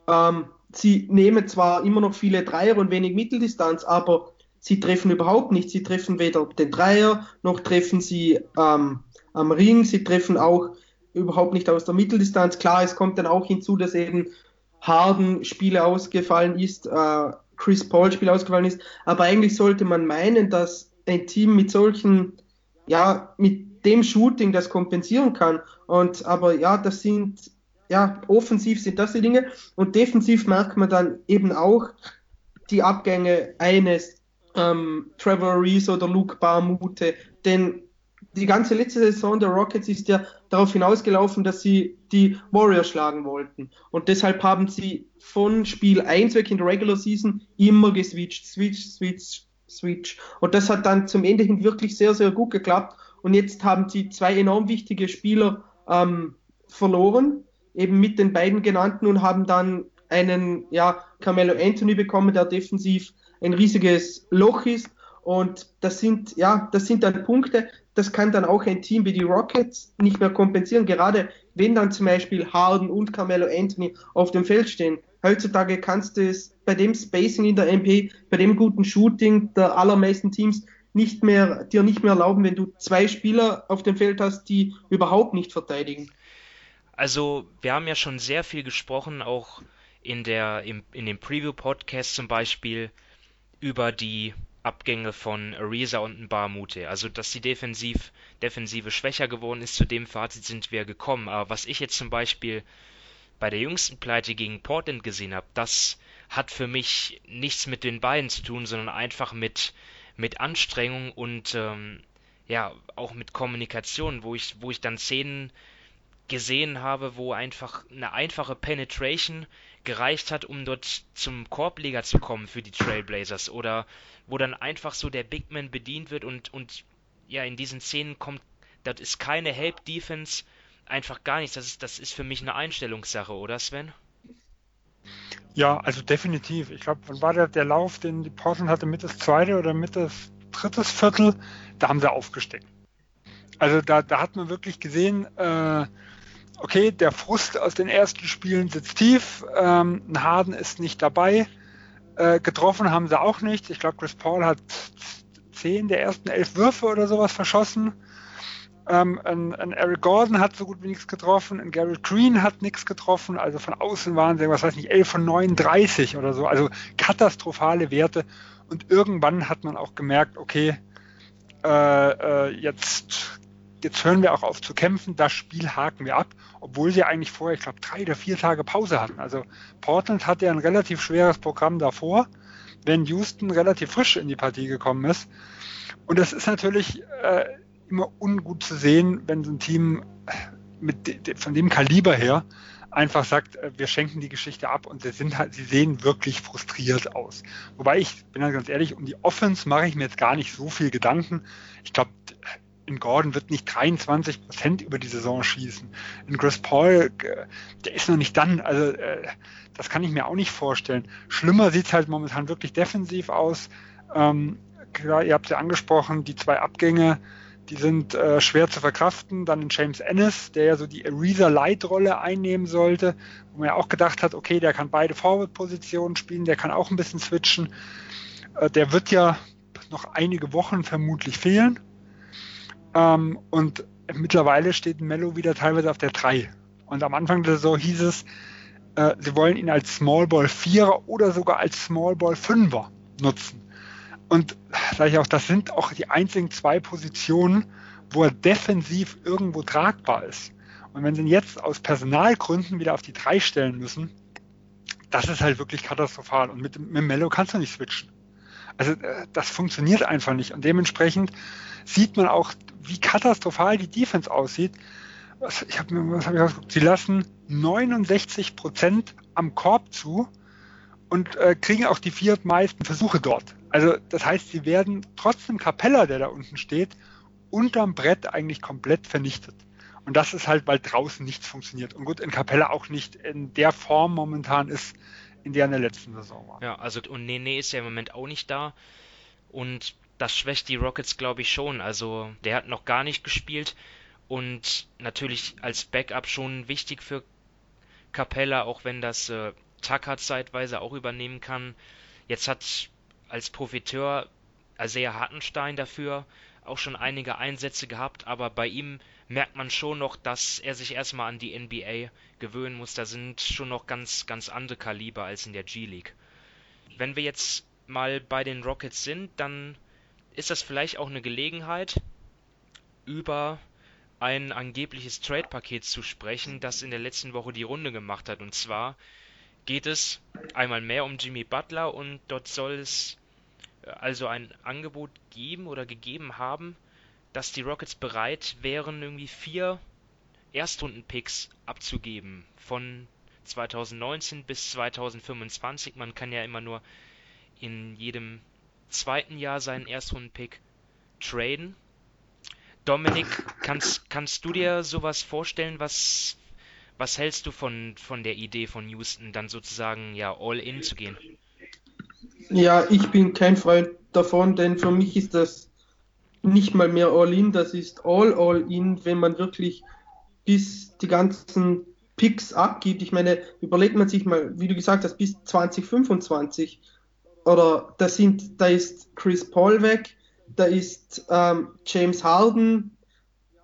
Ähm, sie nehmen zwar immer noch viele Dreier und wenig Mitteldistanz, aber sie treffen überhaupt nicht. Sie treffen weder den Dreier, noch treffen sie ähm, am Ring. Sie treffen auch überhaupt nicht aus der Mitteldistanz. Klar, es kommt dann auch hinzu, dass eben Harden Spiele ausgefallen ist, äh, Chris Paul Spiele ausgefallen ist. Aber eigentlich sollte man meinen, dass ein Team mit solchen, ja, mit dem Shooting das kompensieren kann. Und aber ja, das sind ja, offensiv sind das die Dinge und defensiv merkt man dann eben auch die Abgänge eines ähm, Trevor Reese oder Luke Barmute, denn die ganze letzte Saison der Rockets ist ja darauf hinausgelaufen, dass sie die Warriors schlagen wollten. Und deshalb haben sie von Spiel 1 weg in der Regular Season immer geswitcht, switch, switch, switch. Und das hat dann zum Ende hin wirklich sehr, sehr gut geklappt. Und jetzt haben sie zwei enorm wichtige Spieler ähm, verloren eben mit den beiden genannten und haben dann einen, ja, Carmelo Anthony bekommen, der defensiv ein riesiges Loch ist. Und das sind, ja, das sind dann Punkte, das kann dann auch ein Team wie die Rockets nicht mehr kompensieren, gerade wenn dann zum Beispiel Harden und Carmelo Anthony auf dem Feld stehen. Heutzutage kannst du es bei dem Spacing in der MP, bei dem guten Shooting der allermeisten Teams nicht mehr, dir nicht mehr erlauben, wenn du zwei Spieler auf dem Feld hast, die überhaupt nicht verteidigen. Also, wir haben ja schon sehr viel gesprochen, auch in der, im, in dem Preview-Podcast zum Beispiel, über die Abgänge von Ariza und Barmute. Also, dass die Defensiv, Defensive schwächer geworden ist, zu dem Fazit sind wir gekommen. Aber was ich jetzt zum Beispiel bei der jüngsten Pleite gegen Portland gesehen habe, das hat für mich nichts mit den beiden zu tun, sondern einfach mit, mit Anstrengung und ähm, ja, auch mit Kommunikation, wo ich, wo ich dann Szenen gesehen habe, wo einfach eine einfache Penetration gereicht hat, um dort zum Korbleger zu kommen für die Trailblazers oder wo dann einfach so der Big Man bedient wird und, und ja, in diesen Szenen kommt, das ist keine Help Defense, einfach gar nichts. Das ist, das ist für mich eine Einstellungssache, oder Sven? Ja, also definitiv. Ich glaube, wann war der, der Lauf, den die Portland hatte, mit das zweite oder mit das drittes Viertel? Da haben sie aufgesteckt. Also da, da hat man wirklich gesehen, äh, okay, der Frust aus den ersten Spielen sitzt tief, ähm, ein Harden ist nicht dabei, äh, getroffen haben sie auch nicht. Ich glaube, Chris Paul hat zehn der ersten elf Würfe oder sowas verschossen. Ähm, ein, ein, Eric Gordon hat so gut wie nichts getroffen, ein Garrett Green hat nichts getroffen, also von außen waren sie, was weiß ich, 11 von 39 oder so, also katastrophale Werte. Und irgendwann hat man auch gemerkt, okay, äh, äh, jetzt jetzt hören wir auch auf zu kämpfen, das Spiel haken wir ab, obwohl sie eigentlich vorher, ich glaube, drei oder vier Tage Pause hatten. Also Portland hatte ja ein relativ schweres Programm davor, wenn Houston relativ frisch in die Partie gekommen ist. Und das ist natürlich äh, immer ungut zu sehen, wenn so ein Team mit, von dem Kaliber her einfach sagt, äh, wir schenken die Geschichte ab und sie, sind halt, sie sehen wirklich frustriert aus. Wobei ich bin halt ganz ehrlich, um die Offense mache ich mir jetzt gar nicht so viel Gedanken. Ich glaube, in Gordon wird nicht 23 Prozent über die Saison schießen. In Chris Paul, äh, der ist noch nicht dann. Also äh, das kann ich mir auch nicht vorstellen. Schlimmer sieht es halt momentan wirklich defensiv aus. Ähm, klar, ihr habt ja angesprochen, die zwei Abgänge die sind äh, schwer zu verkraften. Dann in James Ennis, der ja so die Ariza Light-Rolle einnehmen sollte, wo man ja auch gedacht hat, okay, der kann beide Forward-Positionen spielen, der kann auch ein bisschen switchen. Der wird ja noch einige Wochen vermutlich fehlen. Ähm, und mittlerweile steht Mello wieder teilweise auf der 3. Und am Anfang der Saison hieß es, äh, sie wollen ihn als Small Ball 4er oder sogar als Small Ball 5er nutzen. Und sage ich auch, das sind auch die einzigen zwei Positionen, wo er defensiv irgendwo tragbar ist. Und wenn sie ihn jetzt aus Personalgründen wieder auf die drei stellen müssen, das ist halt wirklich katastrophal. Und mit, mit Mello kannst du nicht switchen. Also äh, das funktioniert einfach nicht. Und dementsprechend sieht man auch, wie katastrophal die Defense aussieht. Ich hab, was habe ich ausgeguckt? Sie lassen 69 Prozent am Korb zu und äh, kriegen auch die viertmeisten Versuche dort. Also das heißt, sie werden trotzdem Capella, der da unten steht, unterm Brett eigentlich komplett vernichtet. Und das ist halt, weil draußen nichts funktioniert. Und gut, in Capella auch nicht in der Form momentan ist, in der in der letzten Saison war. Ja, also und Nene ist ja im Moment auch nicht da. Und das schwächt die Rockets, glaube ich, schon. Also der hat noch gar nicht gespielt. Und natürlich als Backup schon wichtig für Capella, auch wenn das äh, Tucker zeitweise auch übernehmen kann. Jetzt hat als Profiteur Isaiah Hartenstein dafür auch schon einige Einsätze gehabt, aber bei ihm merkt man schon noch, dass er sich erstmal an die NBA gewöhnen muss. Da sind schon noch ganz, ganz andere Kaliber als in der G-League. Wenn wir jetzt mal bei den Rockets sind, dann ist das vielleicht auch eine Gelegenheit, über ein angebliches Trade-Paket zu sprechen, das in der letzten Woche die Runde gemacht hat. Und zwar geht es einmal mehr um Jimmy Butler und dort soll es äh, also ein Angebot geben oder gegeben haben, dass die Rockets bereit wären, irgendwie vier Erstrunden-Picks abzugeben von 2019 bis 2025. Man kann ja immer nur in jedem zweiten Jahr seinen Erstrunden-Pick traden. Dominik, kannst, kannst du dir sowas vorstellen, was was hältst du von, von der Idee von Houston, dann sozusagen ja all in zu gehen? Ja, ich bin kein Freund davon, denn für mich ist das nicht mal mehr all in, das ist all all in, wenn man wirklich bis die ganzen Picks abgibt. Ich meine, überlegt man sich mal, wie du gesagt hast, bis 2025 oder da sind, da ist Chris Paul weg, da ist ähm, James Harden,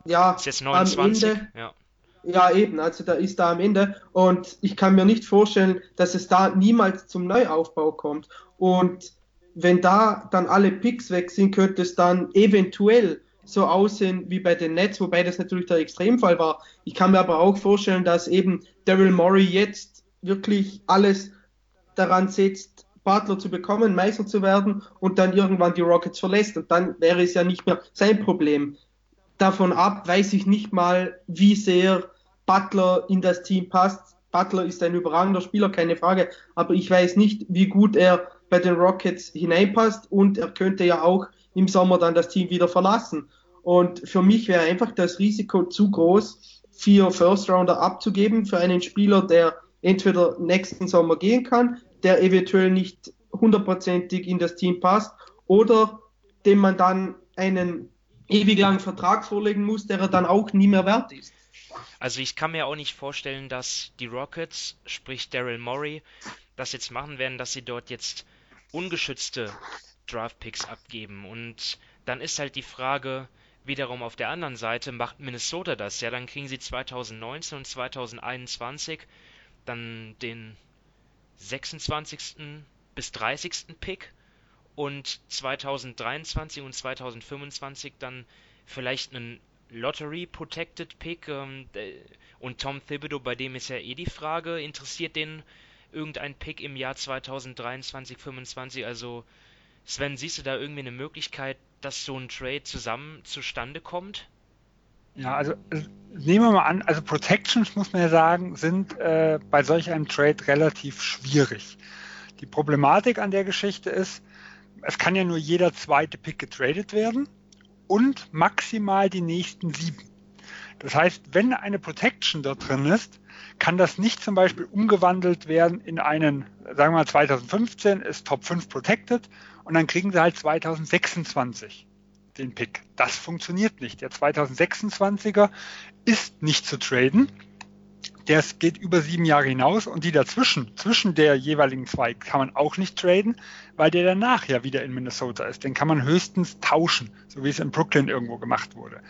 ja, ist jetzt 29, am Ende, ja. Ja, eben, also da ist da am Ende und ich kann mir nicht vorstellen, dass es da niemals zum Neuaufbau kommt. Und wenn da dann alle Picks weg sind, könnte es dann eventuell so aussehen wie bei den Nets, wobei das natürlich der Extremfall war. Ich kann mir aber auch vorstellen, dass eben Daryl Morey jetzt wirklich alles daran setzt, Butler zu bekommen, Meister zu werden und dann irgendwann die Rockets verlässt. Und dann wäre es ja nicht mehr sein Problem davon ab weiß ich nicht mal, wie sehr Butler in das Team passt. Butler ist ein überragender Spieler, keine Frage, aber ich weiß nicht, wie gut er bei den Rockets hineinpasst und er könnte ja auch im Sommer dann das Team wieder verlassen. Und für mich wäre einfach das Risiko zu groß, vier First Rounder abzugeben für einen Spieler, der entweder nächsten Sommer gehen kann, der eventuell nicht hundertprozentig in das Team passt oder dem man dann einen ewig langen Vertrag vorlegen muss, der er dann auch nie mehr wert ist. Also ich kann mir auch nicht vorstellen, dass die Rockets, sprich Daryl Morey, das jetzt machen werden, dass sie dort jetzt ungeschützte Draftpicks abgeben. Und dann ist halt die Frage wiederum auf der anderen Seite, macht Minnesota das? Ja, dann kriegen sie 2019 und 2021 dann den 26. bis 30. Pick und 2023 und 2025 dann vielleicht einen Lottery Protected Pick ähm, und Tom Thibodeau, bei dem ist ja eh die Frage, interessiert den irgendein Pick im Jahr 2023, 2025? Also Sven, siehst du da irgendwie eine Möglichkeit, dass so ein Trade zusammen zustande kommt? Ja, also nehmen wir mal an, also Protections muss man ja sagen, sind äh, bei solch einem Trade relativ schwierig. Die Problematik an der Geschichte ist, es kann ja nur jeder zweite Pick getradet werden und maximal die nächsten sieben. Das heißt, wenn eine Protection dort drin ist, kann das nicht zum Beispiel umgewandelt werden in einen, sagen wir mal 2015 ist Top 5 protected und dann kriegen sie halt 2026 den Pick. Das funktioniert nicht. Der 2026er ist nicht zu traden. Der geht über sieben Jahre hinaus und die dazwischen, zwischen der jeweiligen zwei, kann man auch nicht traden, weil der danach ja wieder in Minnesota ist. Den kann man höchstens tauschen, so wie es in Brooklyn irgendwo gemacht wurde.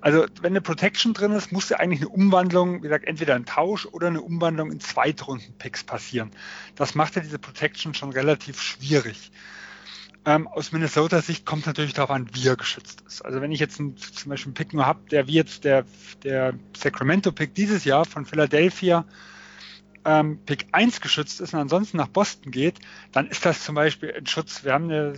Also wenn eine Protection drin ist, muss ja eigentlich eine Umwandlung, wie gesagt, entweder ein Tausch oder eine Umwandlung in Zweitrunden-Picks passieren. Das macht ja diese Protection schon relativ schwierig. Ähm, aus Minnesota Sicht kommt natürlich darauf an, wie er geschützt ist. Also wenn ich jetzt einen, zum Beispiel einen Pick nur habe, der wie jetzt der, der Sacramento-Pick dieses Jahr von Philadelphia ähm, Pick 1 geschützt ist und ansonsten nach Boston geht, dann ist das zum Beispiel ein Schutz. Wir haben eine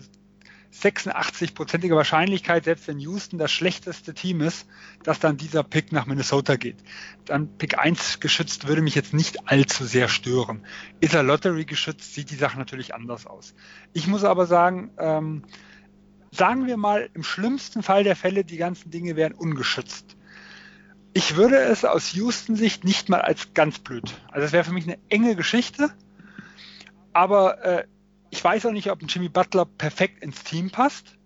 86-prozentige Wahrscheinlichkeit, selbst wenn Houston das schlechteste Team ist, dass dann dieser Pick nach Minnesota geht. Dann Pick 1 geschützt würde mich jetzt nicht allzu sehr stören. Ist er Lottery geschützt, sieht die Sache natürlich anders aus. Ich muss aber sagen, ähm, sagen wir mal, im schlimmsten Fall der Fälle, die ganzen Dinge wären ungeschützt. Ich würde es aus Houston-Sicht nicht mal als ganz blöd. Also es wäre für mich eine enge Geschichte, aber äh, ich weiß auch nicht, ob ein Jimmy Butler perfekt ins Team passt,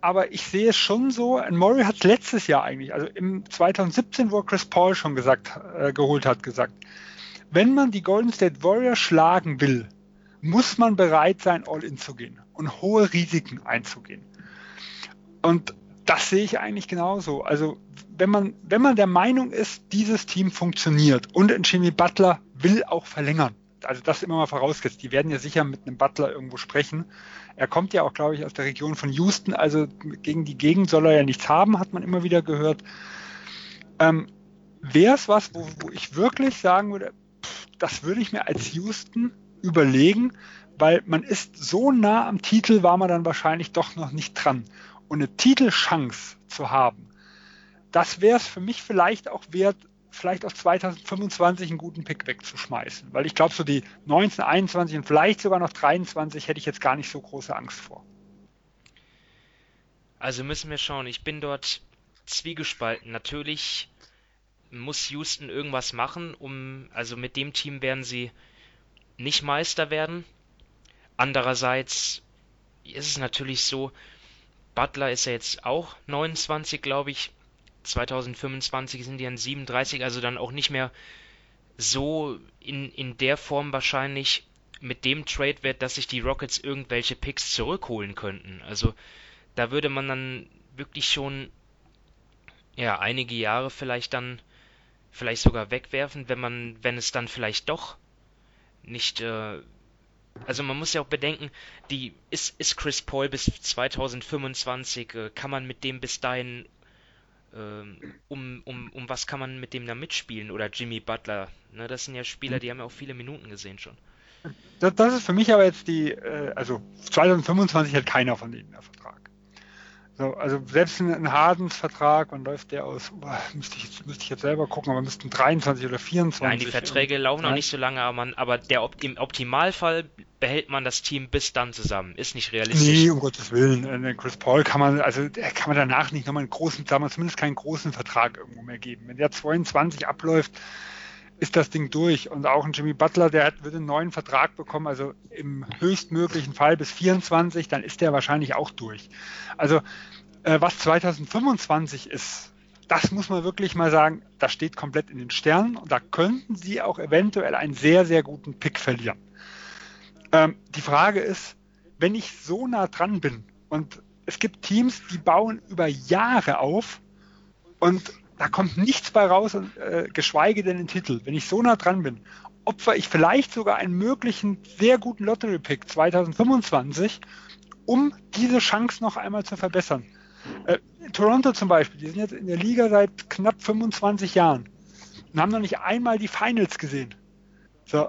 aber ich sehe es schon so, ein Murray hat es letztes Jahr eigentlich, also im 2017, wo Chris Paul schon gesagt, äh, geholt hat, gesagt, wenn man die Golden State Warriors schlagen will, muss man bereit sein, all in zu gehen und hohe Risiken einzugehen. Und das sehe ich eigentlich genauso. Also wenn man, wenn man der Meinung ist, dieses Team funktioniert und ein Jimmy Butler will auch verlängern, also das immer mal vorausgesetzt, die werden ja sicher mit einem Butler irgendwo sprechen. Er kommt ja auch, glaube ich, aus der Region von Houston, also gegen die Gegend soll er ja nichts haben, hat man immer wieder gehört. Ähm, Wäre es was, wo, wo, ich wirklich sagen würde, pff, das würde ich mir als Houston überlegen, weil man ist so nah am Titel, war man dann wahrscheinlich doch noch nicht dran. Und eine Titelchance zu haben, das wäre es für mich vielleicht auch wert, vielleicht auf 2025 einen guten Pick wegzuschmeißen. Weil ich glaube, so die 19, 21 und vielleicht sogar noch 23 hätte ich jetzt gar nicht so große Angst vor. Also müssen wir schauen. Ich bin dort zwiegespalten. Natürlich muss Houston irgendwas machen, um, also mit dem Team werden sie nicht Meister werden. Andererseits ist es natürlich so, Butler ist ja jetzt auch 29, glaube ich. 2025 sind die dann 37, also dann auch nicht mehr so in, in der Form wahrscheinlich mit dem Trade-Wert, dass sich die Rockets irgendwelche Picks zurückholen könnten. Also da würde man dann wirklich schon ja einige Jahre vielleicht dann vielleicht sogar wegwerfen, wenn man wenn es dann vielleicht doch nicht äh, also man muss ja auch bedenken, die ist, ist Chris Paul bis 2025, äh, kann man mit dem bis dahin um, um, um was kann man mit dem da mitspielen? Oder Jimmy Butler. Ne, das sind ja Spieler, mhm. die haben ja auch viele Minuten gesehen schon. Das, das ist für mich aber jetzt die, äh, also 2025 hat keiner von denen mehr Vertrag. So, also selbst ein Hardens-Vertrag, wann läuft der aus? Boah, müsste, ich jetzt, müsste ich jetzt selber gucken, aber müssten 23 oder 24. Nein, die Verträge irgendwie. laufen noch nicht so lange, aber, man, aber der, im Optimalfall behält man das Team bis dann zusammen. Ist nicht realistisch. Nee, um Gottes Willen. Äh, Chris Paul kann man, also kann man danach nicht nochmal einen großen, sagen wir zumindest keinen großen Vertrag irgendwo mehr geben. Wenn der 22 abläuft, ist das Ding durch. Und auch ein Jimmy Butler, der hat, wird einen neuen Vertrag bekommen, also im höchstmöglichen Fall bis 24, dann ist der wahrscheinlich auch durch. Also äh, was 2025 ist, das muss man wirklich mal sagen, das steht komplett in den Sternen und da könnten sie auch eventuell einen sehr, sehr guten Pick verlieren. Ähm, die Frage ist, wenn ich so nah dran bin und es gibt Teams, die bauen über Jahre auf und da kommt nichts bei raus, äh, geschweige denn den Titel. Wenn ich so nah dran bin, opfer ich vielleicht sogar einen möglichen sehr guten Lottery-Pick 2025, um diese Chance noch einmal zu verbessern. Äh, Toronto zum Beispiel, die sind jetzt in der Liga seit knapp 25 Jahren und haben noch nicht einmal die Finals gesehen. So,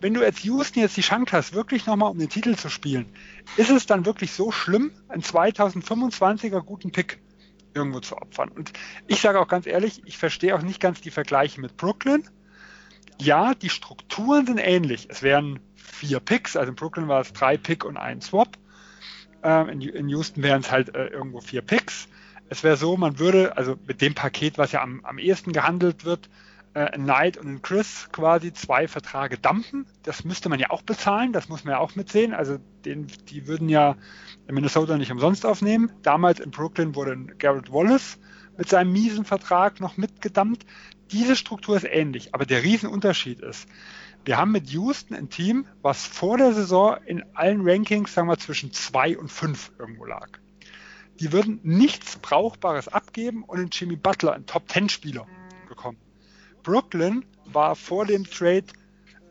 wenn du als Houston jetzt die Chance hast, wirklich nochmal um den Titel zu spielen, ist es dann wirklich so schlimm, einen 2025er guten Pick irgendwo zu opfern. Und ich sage auch ganz ehrlich, ich verstehe auch nicht ganz die Vergleiche mit Brooklyn. Ja, die Strukturen sind ähnlich. Es wären vier Picks, also in Brooklyn war es drei Pick und ein Swap. Ähm, in, Houston wären es halt äh, irgendwo vier Picks. Es wäre so, man würde, also mit dem Paket, was ja am, am ehesten gehandelt wird, äh, ein Knight und ein Chris quasi zwei Verträge dumpen. Das müsste man ja auch bezahlen, das muss man ja auch mitsehen. Also den, die würden ja in Minnesota nicht umsonst aufnehmen. Damals in Brooklyn wurde Garrett Wallace mit seinem miesen Vertrag noch mitgedammt. Diese Struktur ist ähnlich, aber der Riesenunterschied ist, wir haben mit Houston ein Team, was vor der Saison in allen Rankings, sagen wir, zwischen zwei und fünf irgendwo lag. Die würden nichts Brauchbares abgeben und einen Jimmy Butler, einen Top-10-Spieler, bekommen. Brooklyn war vor dem Trade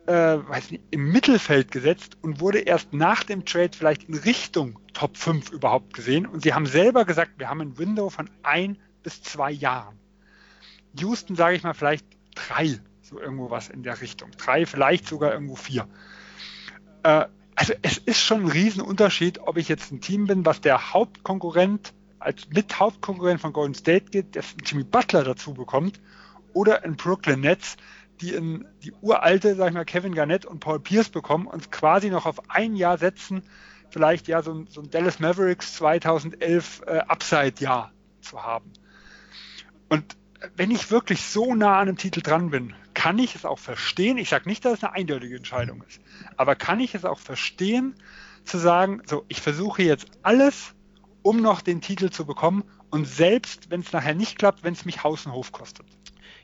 äh, nicht, im Mittelfeld gesetzt und wurde erst nach dem Trade vielleicht in Richtung Top 5 überhaupt gesehen. Und sie haben selber gesagt, wir haben ein Window von ein bis zwei Jahren. Houston, sage ich mal, vielleicht drei, so irgendwo was in der Richtung. Drei, vielleicht sogar irgendwo vier. Äh, also es ist schon ein Riesenunterschied, ob ich jetzt ein Team bin, was der Hauptkonkurrent als mit Hauptkonkurrent von Golden State geht, der Jimmy Butler dazu bekommt, oder in Brooklyn Nets, die in die uralte, sag ich mal, Kevin Garnett und Paul Pierce bekommen und quasi noch auf ein Jahr setzen, vielleicht ja so ein, so ein Dallas Mavericks 2011 äh, Upside-Jahr zu haben. Und wenn ich wirklich so nah an einem Titel dran bin, kann ich es auch verstehen. Ich sage nicht, dass es eine eindeutige Entscheidung ist, aber kann ich es auch verstehen, zu sagen, so, ich versuche jetzt alles, um noch den Titel zu bekommen und selbst, wenn es nachher nicht klappt, wenn es mich Haus und Hof kostet.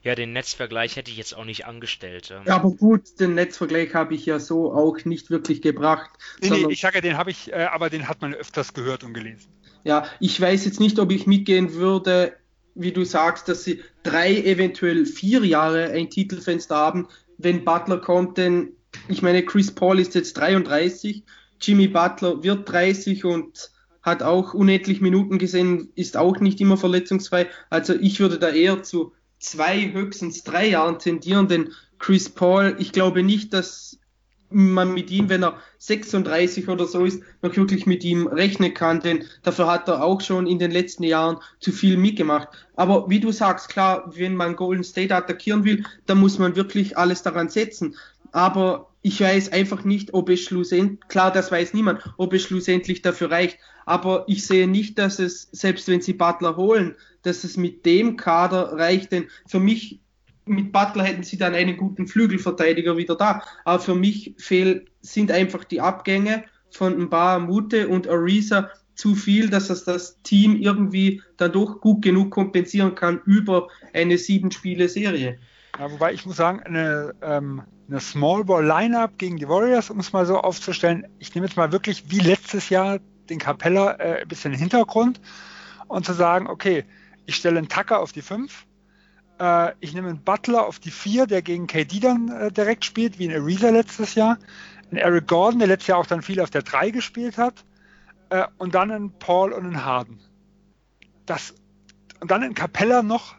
Ja, den Netzvergleich hätte ich jetzt auch nicht angestellt. Ja, aber gut, den Netzvergleich habe ich ja so auch nicht wirklich gebracht. Nee, nee ich sage, den habe ich, äh, aber den hat man öfters gehört und gelesen. Ja, ich weiß jetzt nicht, ob ich mitgehen würde, wie du sagst, dass sie drei, eventuell vier Jahre ein Titelfenster haben, wenn Butler kommt, denn ich meine, Chris Paul ist jetzt 33, Jimmy Butler wird 30 und hat auch unendlich Minuten gesehen, ist auch nicht immer verletzungsfrei. Also ich würde da eher zu zwei, höchstens drei Jahren tendieren, denn Chris Paul, ich glaube nicht, dass man mit ihm, wenn er 36 oder so ist, noch wirklich mit ihm rechnen kann, denn dafür hat er auch schon in den letzten Jahren zu viel mitgemacht. Aber wie du sagst, klar, wenn man Golden State attackieren will, dann muss man wirklich alles daran setzen. Aber ich weiß einfach nicht, ob es schlussendlich, klar, das weiß niemand, ob es schlussendlich dafür reicht. Aber ich sehe nicht, dass es, selbst wenn sie Butler holen, dass es mit dem Kader reicht. Denn für mich, mit Butler hätten sie dann einen guten Flügelverteidiger wieder da. Aber für mich fehl, sind einfach die Abgänge von Mba, Mute und Arisa zu viel, dass es das Team irgendwie dann doch gut genug kompensieren kann über eine sieben-Spiele-Serie. Ja, wobei ich muss sagen, eine, ähm, eine Small Ball Lineup gegen die Warriors, um es mal so aufzustellen, ich nehme jetzt mal wirklich wie letztes Jahr den Capella äh, ein bisschen Hintergrund und zu sagen, okay, ich stelle einen Tucker auf die 5, äh, ich nehme einen Butler auf die 4, der gegen KD dann äh, direkt spielt, wie ein Ariza letztes Jahr, einen Eric Gordon, der letztes Jahr auch dann viel auf der 3 gespielt hat, äh, und dann einen Paul und einen Harden. Das, und dann einen Capella noch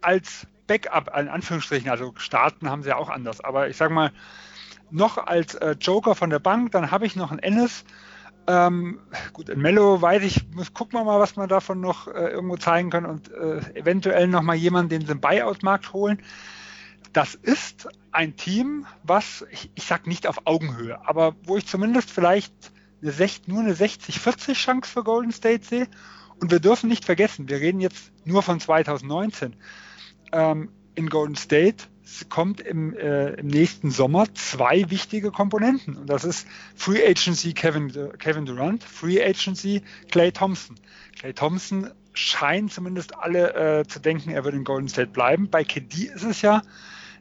als Backup, in Anführungsstrichen, also starten haben sie ja auch anders, aber ich sage mal, noch als äh, Joker von der Bank, dann habe ich noch einen Ennis. Ähm, gut, in Mello weiß ich, muss, gucken wir mal, was wir davon noch äh, irgendwo zeigen können und äh, eventuell noch mal jemanden, den sie im Buyout-Markt holen. Das ist ein Team, was, ich, ich sag nicht auf Augenhöhe, aber wo ich zumindest vielleicht eine 60, nur eine 60-40 Chance für Golden State sehe. Und wir dürfen nicht vergessen, wir reden jetzt nur von 2019 ähm, in Golden State kommt im, äh, im nächsten Sommer zwei wichtige Komponenten. Und das ist Free Agency Kevin, Kevin Durant, Free Agency Clay Thompson. Clay Thompson scheint zumindest alle äh, zu denken, er wird in Golden State bleiben. Bei KD ist es ja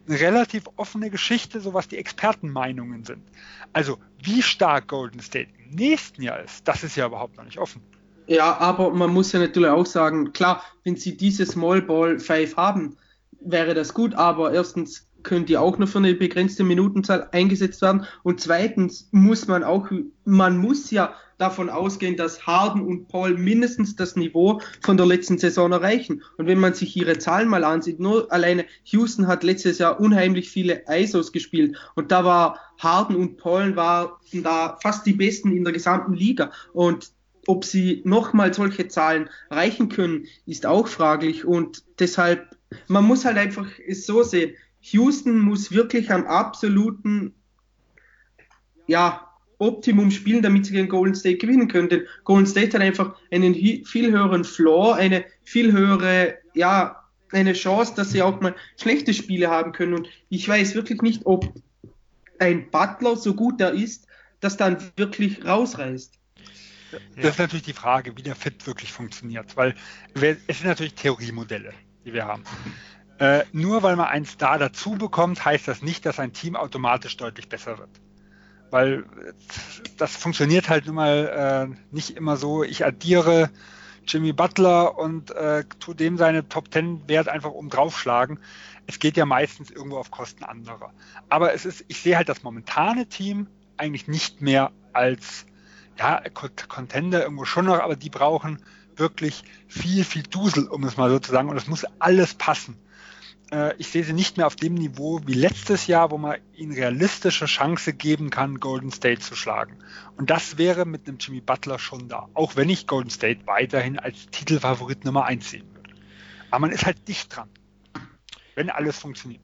eine relativ offene Geschichte, so was die Expertenmeinungen sind. Also wie stark Golden State im nächsten Jahr ist, das ist ja überhaupt noch nicht offen. Ja, aber man muss ja natürlich auch sagen, klar, wenn sie diese Small Ball 5 haben, wäre das gut, aber erstens können die auch nur für eine begrenzte Minutenzahl eingesetzt werden und zweitens muss man auch, man muss ja davon ausgehen, dass Harden und Paul mindestens das Niveau von der letzten Saison erreichen. Und wenn man sich ihre Zahlen mal ansieht, nur alleine Houston hat letztes Jahr unheimlich viele ISOs gespielt und da war Harden und Paul waren da fast die besten in der gesamten Liga und ob sie nochmal solche Zahlen erreichen können, ist auch fraglich. Und deshalb, man muss halt einfach es so sehen. Houston muss wirklich am absoluten ja, Optimum spielen, damit sie gegen Golden State gewinnen können. Denn Golden State hat einfach einen viel höheren Floor, eine viel höhere, ja, eine Chance, dass sie auch mal schlechte Spiele haben können. Und ich weiß wirklich nicht, ob ein Butler, so gut er ist, das dann wirklich rausreißt. Das ist natürlich die Frage, wie der Fit wirklich funktioniert, weil es sind natürlich Theoriemodelle, die wir haben. Äh, nur weil man einen Star dazu bekommt, heißt das nicht, dass ein Team automatisch deutlich besser wird. Weil das funktioniert halt nun mal äh, nicht immer so. Ich addiere Jimmy Butler und äh, tu dem seine Top Ten Wert einfach um draufschlagen. Es geht ja meistens irgendwo auf Kosten anderer. Aber es ist, ich sehe halt das momentane Team eigentlich nicht mehr als ja, Contender irgendwo schon noch, aber die brauchen wirklich viel, viel Dusel, um es mal so zu sagen. Und es muss alles passen. Äh, ich sehe sie nicht mehr auf dem Niveau wie letztes Jahr, wo man ihnen realistische Chance geben kann, Golden State zu schlagen. Und das wäre mit einem Jimmy Butler schon da. Auch wenn ich Golden State weiterhin als Titelfavorit Nummer 1 sehen würde. Aber man ist halt dicht dran. Wenn alles funktioniert.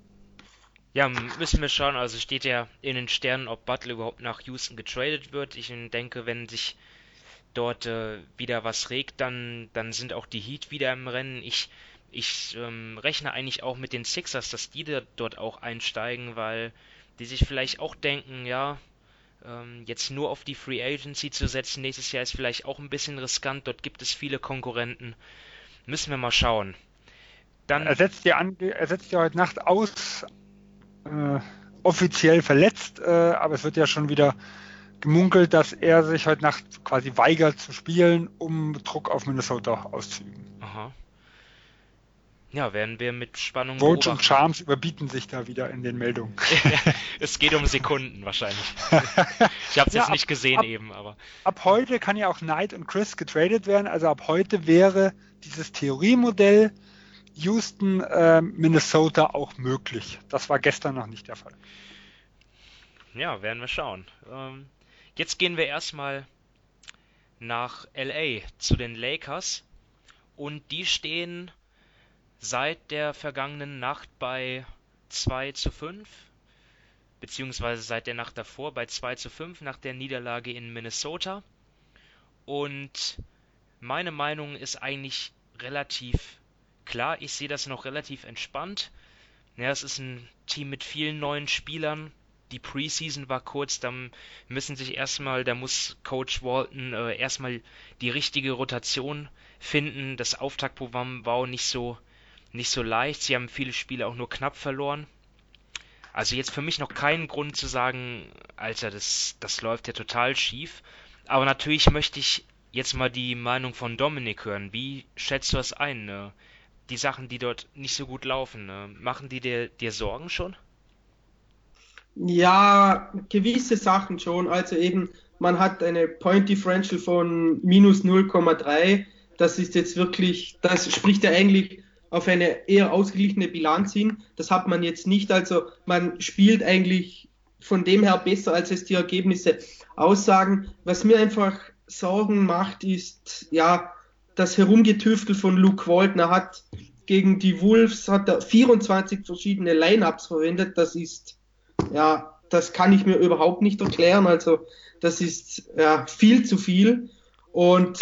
Ja, müssen wir schauen. Also steht ja in den Sternen, ob Butler überhaupt nach Houston getradet wird. Ich denke, wenn sich dort äh, wieder was regt, dann, dann sind auch die Heat wieder im Rennen. Ich, ich ähm, rechne eigentlich auch mit den Sixers, dass die da, dort auch einsteigen, weil die sich vielleicht auch denken, ja, ähm, jetzt nur auf die Free Agency zu setzen nächstes Jahr ist vielleicht auch ein bisschen riskant. Dort gibt es viele Konkurrenten. Müssen wir mal schauen. Dann er setzt ja, an, er heute Nacht aus, äh, offiziell verletzt, äh, aber es wird ja schon wieder gemunkelt, dass er sich heute Nacht quasi weigert zu spielen, um Druck auf Minnesota auszuüben. Aha. Ja, werden wir mit Spannung Vote und Charms überbieten sich da wieder in den Meldungen. [laughs] es geht um Sekunden wahrscheinlich. Ich habe es [laughs] ja, jetzt ab, nicht gesehen ab, eben, aber. Ab heute kann ja auch Knight und Chris getradet werden. Also ab heute wäre dieses Theoriemodell Houston, äh, Minnesota auch möglich. Das war gestern noch nicht der Fall. Ja, werden wir schauen. Ähm, jetzt gehen wir erstmal nach LA zu den Lakers und die stehen seit der vergangenen Nacht bei 2 zu 5, beziehungsweise seit der Nacht davor bei 2 zu 5 nach der Niederlage in Minnesota. Und meine Meinung ist eigentlich relativ Klar, ich sehe das noch relativ entspannt. Ja, es ist ein Team mit vielen neuen Spielern. Die Preseason war kurz, da müssen sich erstmal, da muss Coach Walton äh, erstmal die richtige Rotation finden. Das Auftaktprogramm war nicht so, nicht so leicht. Sie haben viele Spiele auch nur knapp verloren. Also jetzt für mich noch keinen Grund zu sagen, Alter, das, das läuft ja total schief. Aber natürlich möchte ich jetzt mal die Meinung von Dominik hören. Wie schätzt du das ein? Ne? die Sachen, die dort nicht so gut laufen, ne? machen die dir, dir Sorgen schon? Ja, gewisse Sachen schon. Also eben, man hat eine Point Differential von minus 0,3. Das ist jetzt wirklich, das spricht ja eigentlich auf eine eher ausgeglichene Bilanz hin. Das hat man jetzt nicht. Also man spielt eigentlich von dem her besser, als es die Ergebnisse aussagen. Was mir einfach Sorgen macht, ist, ja, das Herumgetüftel von Luke Walton. Er hat gegen die Wolves hat er 24 verschiedene Lineups verwendet. Das ist, ja, das kann ich mir überhaupt nicht erklären. Also, das ist ja, viel zu viel. Und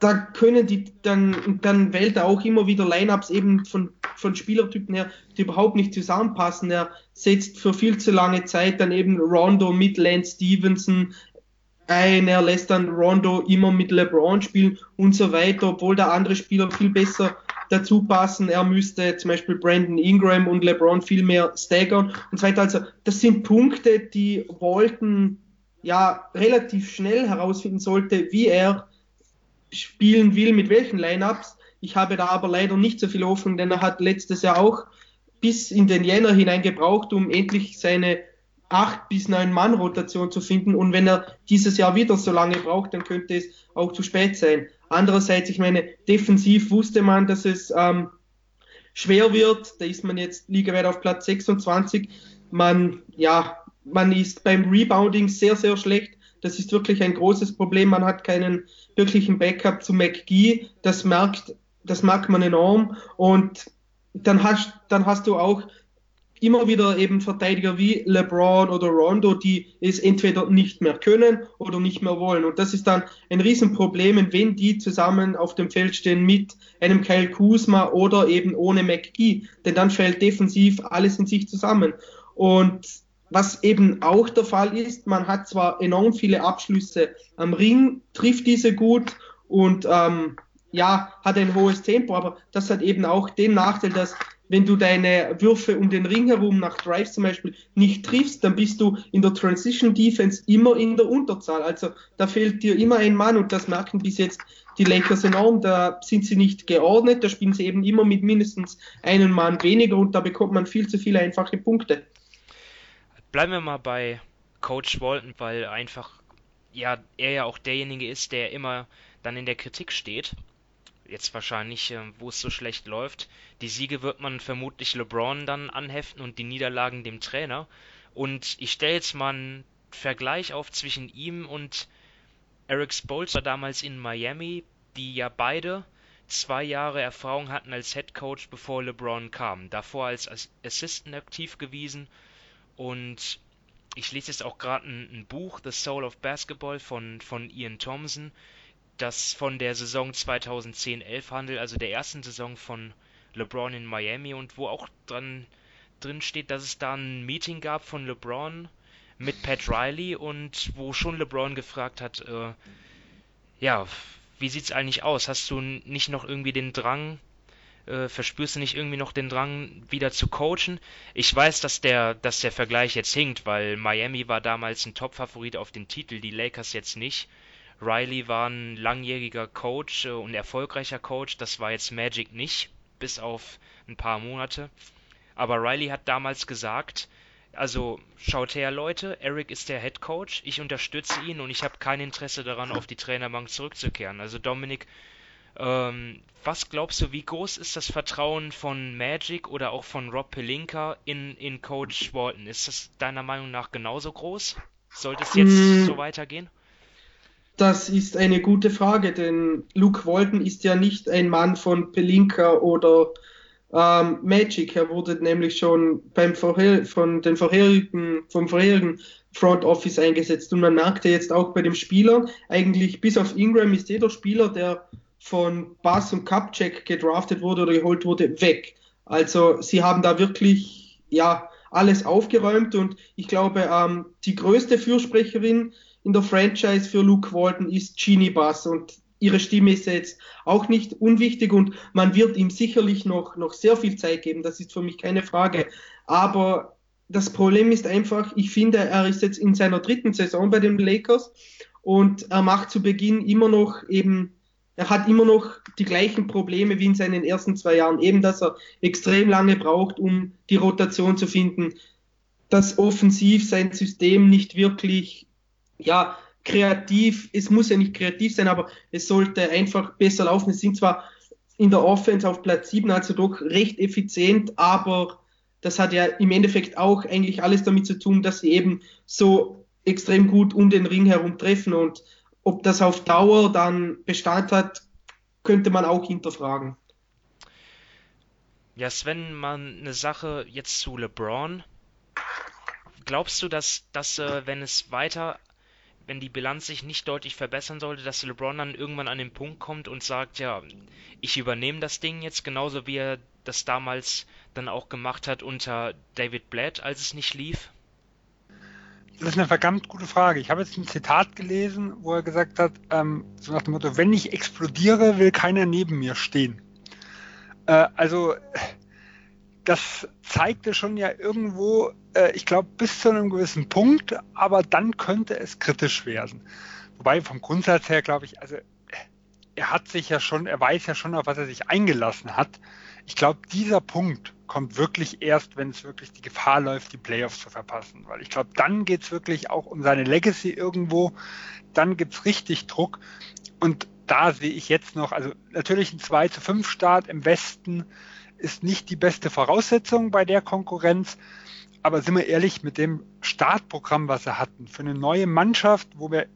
da können die, dann, dann wählt er auch immer wieder Lineups eben von, von Spielertypen her, die überhaupt nicht zusammenpassen. Er setzt für viel zu lange Zeit dann eben Rondo mit Lance Stevenson, ein, er lässt dann Rondo immer mit LeBron spielen und so weiter, obwohl da andere Spieler viel besser dazu passen. Er müsste zum Beispiel Brandon Ingram und LeBron viel mehr staggern und so weiter. Also das sind Punkte, die Walton ja relativ schnell herausfinden sollte, wie er spielen will, mit welchen Lineups. Ich habe da aber leider nicht so viel Hoffnung, denn er hat letztes Jahr auch bis in den Jänner hinein gebraucht, um endlich seine acht bis neun Mann Rotation zu finden. Und wenn er dieses Jahr wieder so lange braucht, dann könnte es auch zu spät sein. Andererseits, ich meine, defensiv wusste man, dass es ähm, schwer wird. Da ist man jetzt ligaweit auf Platz 26. Man, ja, man ist beim Rebounding sehr, sehr schlecht. Das ist wirklich ein großes Problem. Man hat keinen wirklichen Backup zu McGee. Das merkt, das merkt man enorm. Und dann hast, dann hast du auch immer wieder eben Verteidiger wie LeBron oder Rondo, die es entweder nicht mehr können oder nicht mehr wollen. Und das ist dann ein Riesenproblem, wenn die zusammen auf dem Feld stehen mit einem Kyle Kuzma oder eben ohne McGee. Denn dann fällt defensiv alles in sich zusammen. Und was eben auch der Fall ist, man hat zwar enorm viele Abschlüsse am Ring, trifft diese gut und ähm, ja, hat ein hohes Tempo, aber das hat eben auch den Nachteil, dass wenn du deine Würfe um den Ring herum nach Drives zum Beispiel nicht triffst, dann bist du in der Transition Defense immer in der Unterzahl. Also da fehlt dir immer ein Mann und das merken bis jetzt die Lakers enorm. Da sind sie nicht geordnet, da spielen sie eben immer mit mindestens einem Mann weniger und da bekommt man viel zu viele einfache Punkte. Bleiben wir mal bei Coach Walton, weil einfach ja er ja auch derjenige ist, der immer dann in der Kritik steht jetzt wahrscheinlich, äh, wo es so schlecht läuft. Die Siege wird man vermutlich LeBron dann anheften und die Niederlagen dem Trainer. Und ich stelle jetzt mal einen Vergleich auf zwischen ihm und Eric Spolster damals in Miami, die ja beide zwei Jahre Erfahrung hatten als Head Coach, bevor LeBron kam. Davor als Assistant aktiv gewesen. Und ich lese jetzt auch gerade ein, ein, Buch, The Soul of Basketball von, von Ian Thompson das von der Saison 2010-11 handelt, also der ersten Saison von LeBron in Miami und wo auch dran drin steht, dass es da ein Meeting gab von LeBron mit Pat Riley und wo schon LeBron gefragt hat, äh, ja, wie sieht's eigentlich aus? Hast du nicht noch irgendwie den Drang, äh, verspürst du nicht irgendwie noch den Drang, wieder zu coachen? Ich weiß, dass der, dass der Vergleich jetzt hinkt, weil Miami war damals ein Top-Favorit auf den Titel, die Lakers jetzt nicht. Riley war ein langjähriger Coach äh, und erfolgreicher Coach. Das war jetzt Magic nicht, bis auf ein paar Monate. Aber Riley hat damals gesagt, also schaut her Leute, Eric ist der Head Coach, ich unterstütze ihn und ich habe kein Interesse daran, auf die Trainerbank zurückzukehren. Also Dominik, ähm, was glaubst du, wie groß ist das Vertrauen von Magic oder auch von Rob Pelinka in, in Coach Walton? Ist das deiner Meinung nach genauso groß? Sollte es jetzt mm. so weitergehen? Das ist eine gute Frage, denn Luke Walton ist ja nicht ein Mann von Pelinka oder ähm, Magic. Er wurde nämlich schon beim vorher, von den vorherigen, vom vorherigen Front Office eingesetzt. Und man merkte jetzt auch bei dem Spieler, eigentlich bis auf Ingram ist jeder Spieler, der von Bass und Cupcheck gedraftet wurde oder geholt wurde, weg. Also sie haben da wirklich ja alles aufgeräumt und ich glaube, ähm, die größte Fürsprecherin in der Franchise für Luke Walton ist Genie Bass. Und ihre Stimme ist jetzt auch nicht unwichtig. Und man wird ihm sicherlich noch, noch sehr viel Zeit geben, das ist für mich keine Frage. Aber das Problem ist einfach, ich finde, er ist jetzt in seiner dritten Saison bei den Lakers. Und er macht zu Beginn immer noch eben, er hat immer noch die gleichen Probleme wie in seinen ersten zwei Jahren, eben dass er extrem lange braucht, um die Rotation zu finden, dass offensiv sein System nicht wirklich ja, kreativ, es muss ja nicht kreativ sein, aber es sollte einfach besser laufen. Es sind zwar in der Offense auf Platz 7, also doch recht effizient, aber das hat ja im Endeffekt auch eigentlich alles damit zu tun, dass sie eben so extrem gut um den Ring herum treffen und ob das auf Dauer dann Bestand hat, könnte man auch hinterfragen. Ja, Sven, mal eine Sache jetzt zu LeBron. Glaubst du, dass, dass äh, wenn es weiter wenn die Bilanz sich nicht deutlich verbessern sollte, dass LeBron dann irgendwann an den Punkt kommt und sagt, ja, ich übernehme das Ding jetzt, genauso wie er das damals dann auch gemacht hat unter David Blatt, als es nicht lief? Das ist eine verdammt gute Frage. Ich habe jetzt ein Zitat gelesen, wo er gesagt hat, ähm, so nach dem Motto, wenn ich explodiere, will keiner neben mir stehen. Äh, also das zeigte schon ja irgendwo, äh, ich glaube, bis zu einem gewissen Punkt, aber dann könnte es kritisch werden. Wobei vom Grundsatz her, glaube ich, also er hat sich ja schon, er weiß ja schon, auf was er sich eingelassen hat. Ich glaube, dieser Punkt kommt wirklich erst, wenn es wirklich die Gefahr läuft, die Playoffs zu verpassen. Weil ich glaube, dann geht es wirklich auch um seine Legacy irgendwo. Dann gibt es richtig Druck. Und da sehe ich jetzt noch, also natürlich ein 2 zu 5 Start im Westen ist nicht die beste Voraussetzung bei der Konkurrenz. Aber sind wir ehrlich, mit dem Startprogramm, was sie hatten, für eine neue Mannschaft, wo wir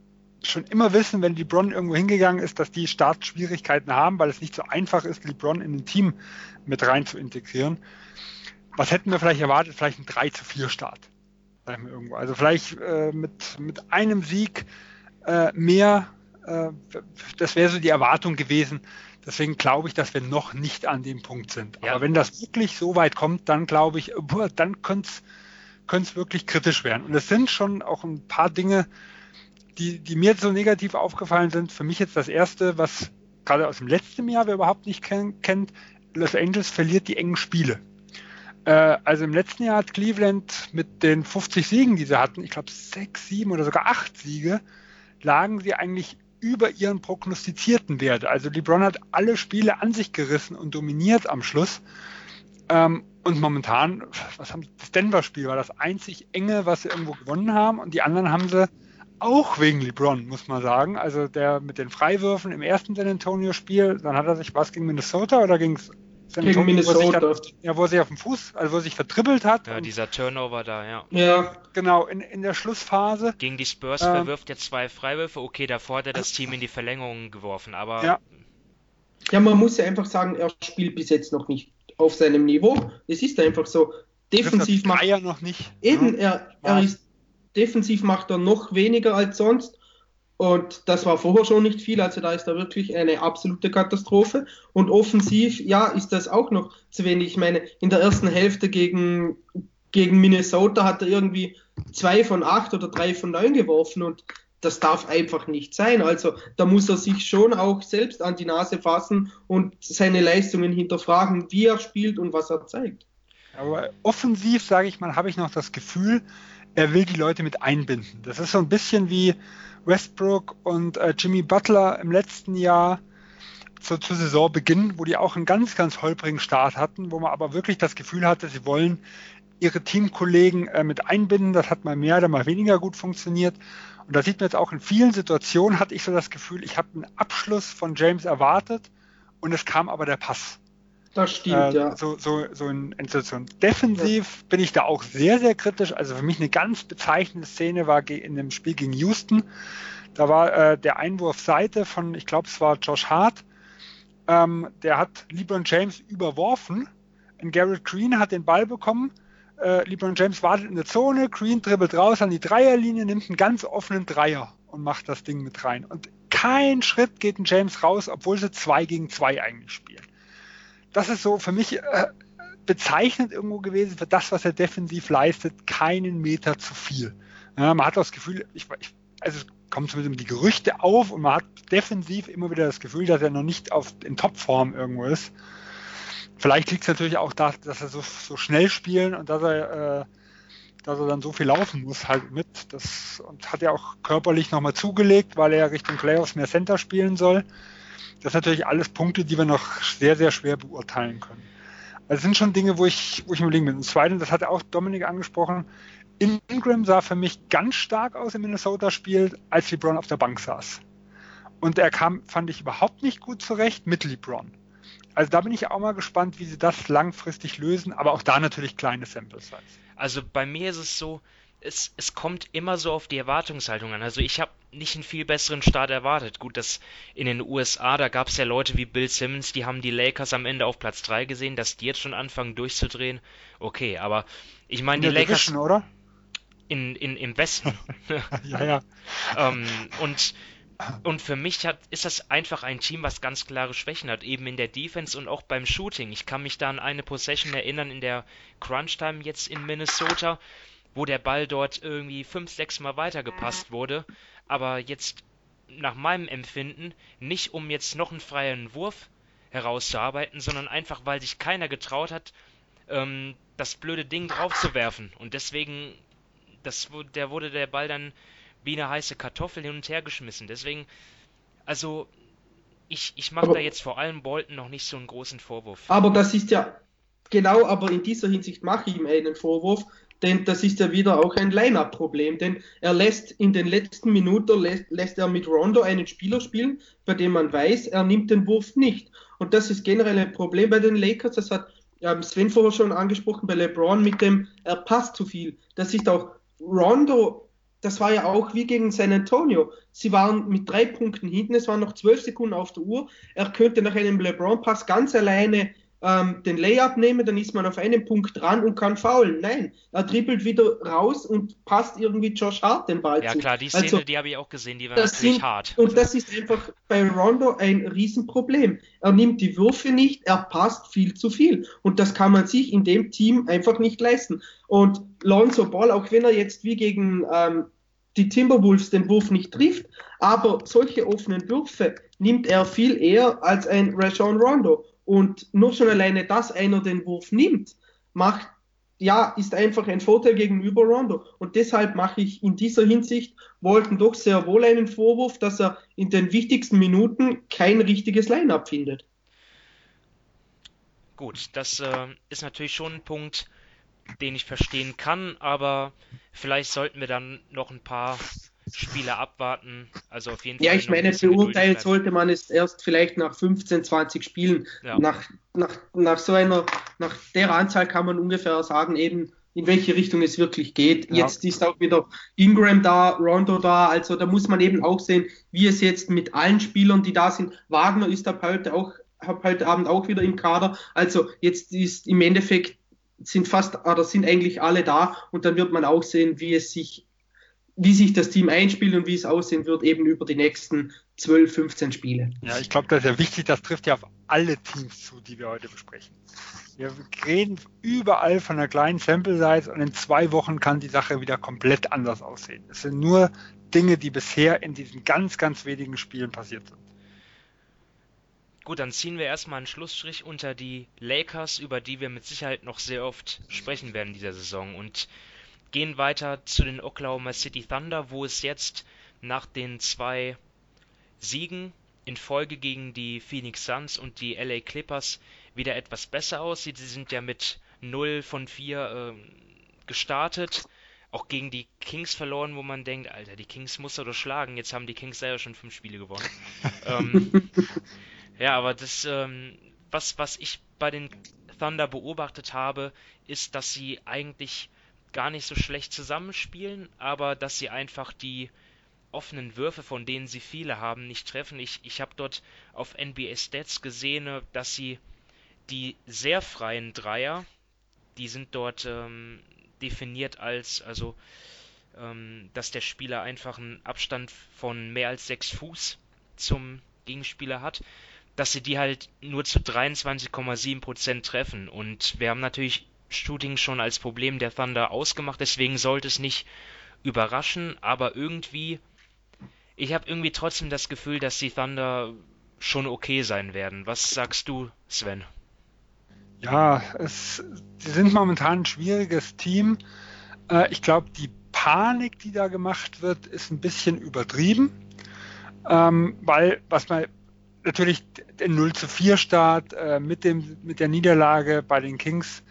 schon immer wissen, wenn LeBron irgendwo hingegangen ist, dass die Startschwierigkeiten haben, weil es nicht so einfach ist, LeBron in ein Team mit rein zu integrieren. Was hätten wir vielleicht erwartet? Vielleicht ein 3 zu 4 Start. Also vielleicht äh, mit, mit einem Sieg äh, mehr. Äh, das wäre so die Erwartung gewesen. Deswegen glaube ich, dass wir noch nicht an dem Punkt sind. Ja. Aber wenn das wirklich so weit kommt, dann glaube ich, boah, dann könnte es wirklich kritisch werden. Und es sind schon auch ein paar Dinge, die, die mir so negativ aufgefallen sind. Für mich jetzt das erste, was gerade aus dem letzten Jahr wer überhaupt nicht ken kennt, Los Angeles verliert die engen Spiele. Äh, also im letzten Jahr hat Cleveland mit den 50 Siegen, die sie hatten, ich glaube sechs, sieben oder sogar acht Siege, lagen sie eigentlich über ihren prognostizierten Wert. Also LeBron hat alle Spiele an sich gerissen und dominiert am Schluss. Ähm, und momentan, was haben das Denver-Spiel war das einzig enge, was sie irgendwo gewonnen haben. Und die anderen haben sie auch wegen LeBron, muss man sagen. Also der mit den Freiwürfen im ersten San Antonio-Spiel, dann hat er sich was gegen Minnesota oder gegen San Antonio, gegen Minnesota. Wo sich, ja, wo er sich auf dem Fuß, also wo er sich vertribbelt hat. Ja, dieser Turnover da, ja. Ja, genau, in, in der Schlussphase. Gegen die Spurs ähm, verwirft er zwei Freiwürfe. Okay, davor hat er das Team in die Verlängerung geworfen, aber. Ja. ja, man muss ja einfach sagen, er spielt bis jetzt noch nicht auf seinem Niveau. Es ist einfach so. Defensiv macht er noch nicht. Eben, er, er ist defensiv macht er noch weniger als sonst. Und das war vorher schon nicht viel, also da ist er wirklich eine absolute Katastrophe. Und offensiv, ja, ist das auch noch zu wenig. Ich meine, in der ersten Hälfte gegen, gegen Minnesota hat er irgendwie zwei von acht oder drei von neun geworfen und das darf einfach nicht sein. Also da muss er sich schon auch selbst an die Nase fassen und seine Leistungen hinterfragen, wie er spielt und was er zeigt. Aber offensiv, sage ich mal, habe ich noch das Gefühl, er will die Leute mit einbinden. Das ist so ein bisschen wie Westbrook und äh, Jimmy Butler im letzten Jahr zu, zu Saisonbeginn, wo die auch einen ganz, ganz holprigen Start hatten, wo man aber wirklich das Gefühl hatte, sie wollen ihre Teamkollegen äh, mit einbinden. Das hat mal mehr oder mal weniger gut funktioniert. Und da sieht man jetzt auch in vielen Situationen, hatte ich so das Gefühl, ich habe einen Abschluss von James erwartet und es kam aber der Pass. Das stimmt, äh, ja. So, so, so in Situation. Defensiv ja. bin ich da auch sehr, sehr kritisch. Also für mich eine ganz bezeichnende Szene war in dem Spiel gegen Houston. Da war äh, der Einwurf Seite von, ich glaube, es war Josh Hart. Ähm, der hat LeBron James überworfen. Und Garrett Green hat den Ball bekommen. Äh, LeBron James wartet in der Zone. Green dribbelt raus an die Dreierlinie, nimmt einen ganz offenen Dreier und macht das Ding mit rein. Und kein Schritt geht ein James raus, obwohl sie zwei gegen zwei eigentlich spielen das ist so für mich äh, bezeichnend irgendwo gewesen für das, was er defensiv leistet, keinen Meter zu viel. Ja, man hat das Gefühl, ich, ich, also es kommen zumindest die Gerüchte auf und man hat defensiv immer wieder das Gefühl, dass er noch nicht auf, in Topform irgendwo ist. Vielleicht liegt es natürlich auch da, dass er so, so schnell spielen und dass er, äh, dass er dann so viel laufen muss halt mit. Das und hat ja auch körperlich nochmal zugelegt, weil er Richtung Playoffs mehr Center spielen soll. Das sind natürlich alles Punkte, die wir noch sehr, sehr schwer beurteilen können. Also sind schon Dinge, wo ich, wo ich überlegen bin. Und zweitens, das hat auch Dominik angesprochen, Ingram sah für mich ganz stark aus im Minnesota-Spiel, als LeBron auf der Bank saß. Und er kam, fand ich, überhaupt nicht gut zurecht mit LeBron. Also da bin ich auch mal gespannt, wie sie das langfristig lösen, aber auch da natürlich kleine Sample Size. Also bei mir ist es so, es, es kommt immer so auf die Erwartungshaltung an. Also ich habe nicht einen viel besseren Start erwartet. Gut, dass in den USA, da gab es ja Leute wie Bill Simmons, die haben die Lakers am Ende auf Platz 3 gesehen, dass die jetzt schon anfangen durchzudrehen. Okay, aber ich meine, die Lakers. Division, oder? In, in, Im Westen. [laughs] [laughs] ja, ja. ähm, und, und für mich hat, ist das einfach ein Team, was ganz klare Schwächen hat, eben in der Defense und auch beim Shooting. Ich kann mich da an eine Possession erinnern in der Crunch Time jetzt in Minnesota wo der Ball dort irgendwie fünf, sechs Mal weitergepasst wurde, aber jetzt nach meinem Empfinden nicht um jetzt noch einen freien Wurf herauszuarbeiten, sondern einfach, weil sich keiner getraut hat, ähm, das blöde Ding draufzuwerfen. Und deswegen, das, der wurde der Ball dann wie eine heiße Kartoffel hin und her geschmissen. Deswegen, also ich, ich mache da jetzt vor allem Bolton noch nicht so einen großen Vorwurf. Aber das ist ja, genau, aber in dieser Hinsicht mache ich ihm einen Vorwurf, denn das ist ja wieder auch ein Line-Up-Problem, denn er lässt in den letzten Minuten lässt, lässt, er mit Rondo einen Spieler spielen, bei dem man weiß, er nimmt den Wurf nicht. Und das ist generell ein Problem bei den Lakers. Das hat ja, Sven vorher schon angesprochen bei LeBron mit dem, er passt zu viel. Das ist auch Rondo, das war ja auch wie gegen San Antonio. Sie waren mit drei Punkten hinten, es waren noch zwölf Sekunden auf der Uhr. Er könnte nach einem LeBron-Pass ganz alleine ähm, den Layup nehmen, dann ist man auf einen Punkt dran und kann faulen. Nein, er dribbelt wieder raus und passt irgendwie Josh Hart den Ball ja, zu. Ja klar, die Szene, also, die habe ich auch gesehen, die war natürlich sind, hart. Und das ist einfach bei Rondo ein Riesenproblem. Er nimmt die Würfe nicht, er passt viel zu viel. Und das kann man sich in dem Team einfach nicht leisten. Und Lonzo Ball, auch wenn er jetzt wie gegen ähm, die Timberwolves den Wurf nicht trifft, aber solche offenen Würfe nimmt er viel eher als ein Rajon Rondo. Und nur schon alleine, dass einer den Wurf nimmt, macht, ja, ist einfach ein Vorteil gegenüber Rondo. Und deshalb mache ich in dieser Hinsicht Walton doch sehr wohl einen Vorwurf, dass er in den wichtigsten Minuten kein richtiges Line-up findet. Gut, das äh, ist natürlich schon ein Punkt, den ich verstehen kann, aber vielleicht sollten wir dann noch ein paar Spiele abwarten. Also auf jeden Fall. Ja, ich meine, beurteilen sollte man es erst vielleicht nach 15, 20 Spielen. Ja. Nach, nach, nach so einer, nach der Anzahl kann man ungefähr sagen, eben in welche Richtung es wirklich geht. Ja. Jetzt ist auch wieder Ingram da, Rondo da, also da muss man eben auch sehen, wie es jetzt mit allen Spielern, die da sind. Wagner ist ab heute auch, ab heute Abend auch wieder im Kader. Also jetzt ist im Endeffekt sind fast oder sind eigentlich alle da und dann wird man auch sehen, wie es sich wie sich das Team einspielt und wie es aussehen wird, eben über die nächsten 12, 15 Spiele. Ja, ich glaube, das ist ja wichtig, das trifft ja auf alle Teams zu, die wir heute besprechen. Wir reden überall von einer kleinen Sample Size und in zwei Wochen kann die Sache wieder komplett anders aussehen. Es sind nur Dinge, die bisher in diesen ganz, ganz wenigen Spielen passiert sind. Gut, dann ziehen wir erstmal einen Schlussstrich unter die Lakers, über die wir mit Sicherheit noch sehr oft sprechen werden dieser Saison. Und gehen weiter zu den Oklahoma City Thunder, wo es jetzt nach den zwei Siegen in Folge gegen die Phoenix Suns und die LA Clippers wieder etwas besser aussieht. Sie sind ja mit 0 von 4 äh, gestartet. Auch gegen die Kings verloren, wo man denkt, Alter, die Kings muss er doch schlagen. Jetzt haben die Kings selber schon fünf Spiele gewonnen. [laughs] ähm, ja, aber das, ähm, was, was ich bei den Thunder beobachtet habe, ist, dass sie eigentlich gar nicht so schlecht zusammenspielen, aber dass sie einfach die offenen Würfe, von denen sie viele haben, nicht treffen. Ich, ich habe dort auf NBA Stats gesehen, dass sie die sehr freien Dreier, die sind dort ähm, definiert als, also, ähm, dass der Spieler einfach einen Abstand von mehr als 6 Fuß zum Gegenspieler hat, dass sie die halt nur zu 23,7% treffen. Und wir haben natürlich Shooting schon als Problem der Thunder ausgemacht, deswegen sollte es nicht überraschen, aber irgendwie, ich habe irgendwie trotzdem das Gefühl, dass die Thunder schon okay sein werden. Was sagst du, Sven? Ja, es, sie sind momentan ein schwieriges Team. Äh, ich glaube, die Panik, die da gemacht wird, ist ein bisschen übertrieben, ähm, weil was man natürlich den 0 zu 4 Start äh, mit, dem, mit der Niederlage bei den Kings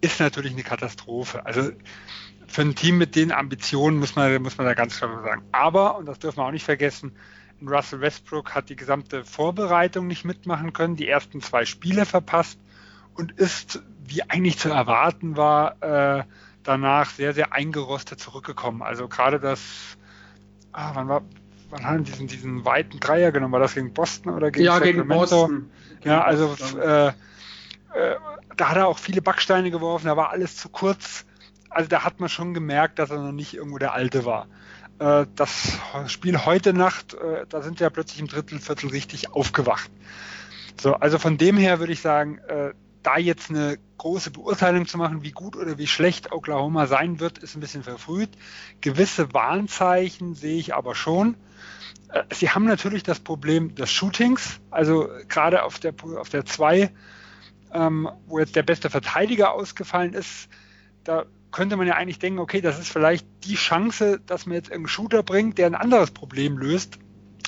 ist natürlich eine Katastrophe. Also für ein Team mit den Ambitionen muss man, muss man da ganz klar sagen. Aber, und das dürfen wir auch nicht vergessen, Russell Westbrook hat die gesamte Vorbereitung nicht mitmachen können, die ersten zwei Spiele verpasst und ist, wie eigentlich zu erwarten war, äh, danach sehr, sehr eingerostet zurückgekommen. Also gerade das, ah, wann war, wann haben diesen, diesen weiten Dreier genommen? War das gegen Boston oder gegen ja, Sacramento? Gegen Boston. Ja, also äh, äh, da hat er auch viele Backsteine geworfen, da war alles zu kurz. Also da hat man schon gemerkt, dass er noch nicht irgendwo der Alte war. Äh, das Spiel heute Nacht, äh, da sind wir plötzlich im Drittel, Viertel richtig aufgewacht. So, also von dem her würde ich sagen, äh, da jetzt eine große Beurteilung zu machen, wie gut oder wie schlecht Oklahoma sein wird, ist ein bisschen verfrüht. Gewisse Warnzeichen sehe ich aber schon. Sie haben natürlich das Problem des Shootings, also gerade auf der auf der 2 ähm, wo jetzt der beste Verteidiger ausgefallen ist, da könnte man ja eigentlich denken, okay, das ist vielleicht die Chance, dass man jetzt einen Shooter bringt, der ein anderes Problem löst.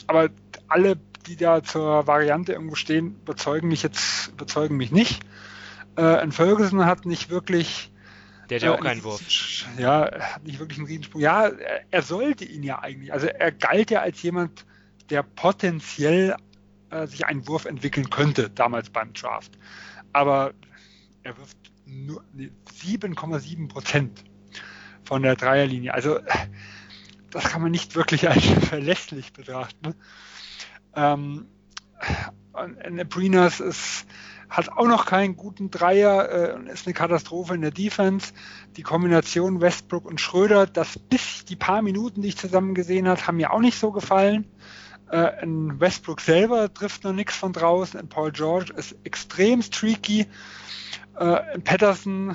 Aber alle, die da zur Variante irgendwo stehen, überzeugen mich jetzt, überzeugen mich nicht. Äh, ein Ferguson hat nicht wirklich. Der hat ja äh, auch keinen Wurf. Ja, hat nicht wirklich einen Riesensprung. Ja, er, er, sollte ihn ja eigentlich. Also er galt ja als jemand, der potenziell äh, sich einen Wurf entwickeln könnte, damals beim Draft. Aber er wirft nur 7,7 Prozent von der Dreierlinie. Also das kann man nicht wirklich als [laughs] verlässlich betrachten. Ähm, Nebrinas ist, hat auch noch keinen guten Dreier äh, und ist eine Katastrophe in der Defense. Die Kombination Westbrook und Schröder, das bis die paar Minuten, die ich zusammen gesehen habe, haben mir auch nicht so gefallen. Äh, in Westbrook selber trifft noch nichts von draußen. In Paul George ist extrem streaky. Äh, in Patterson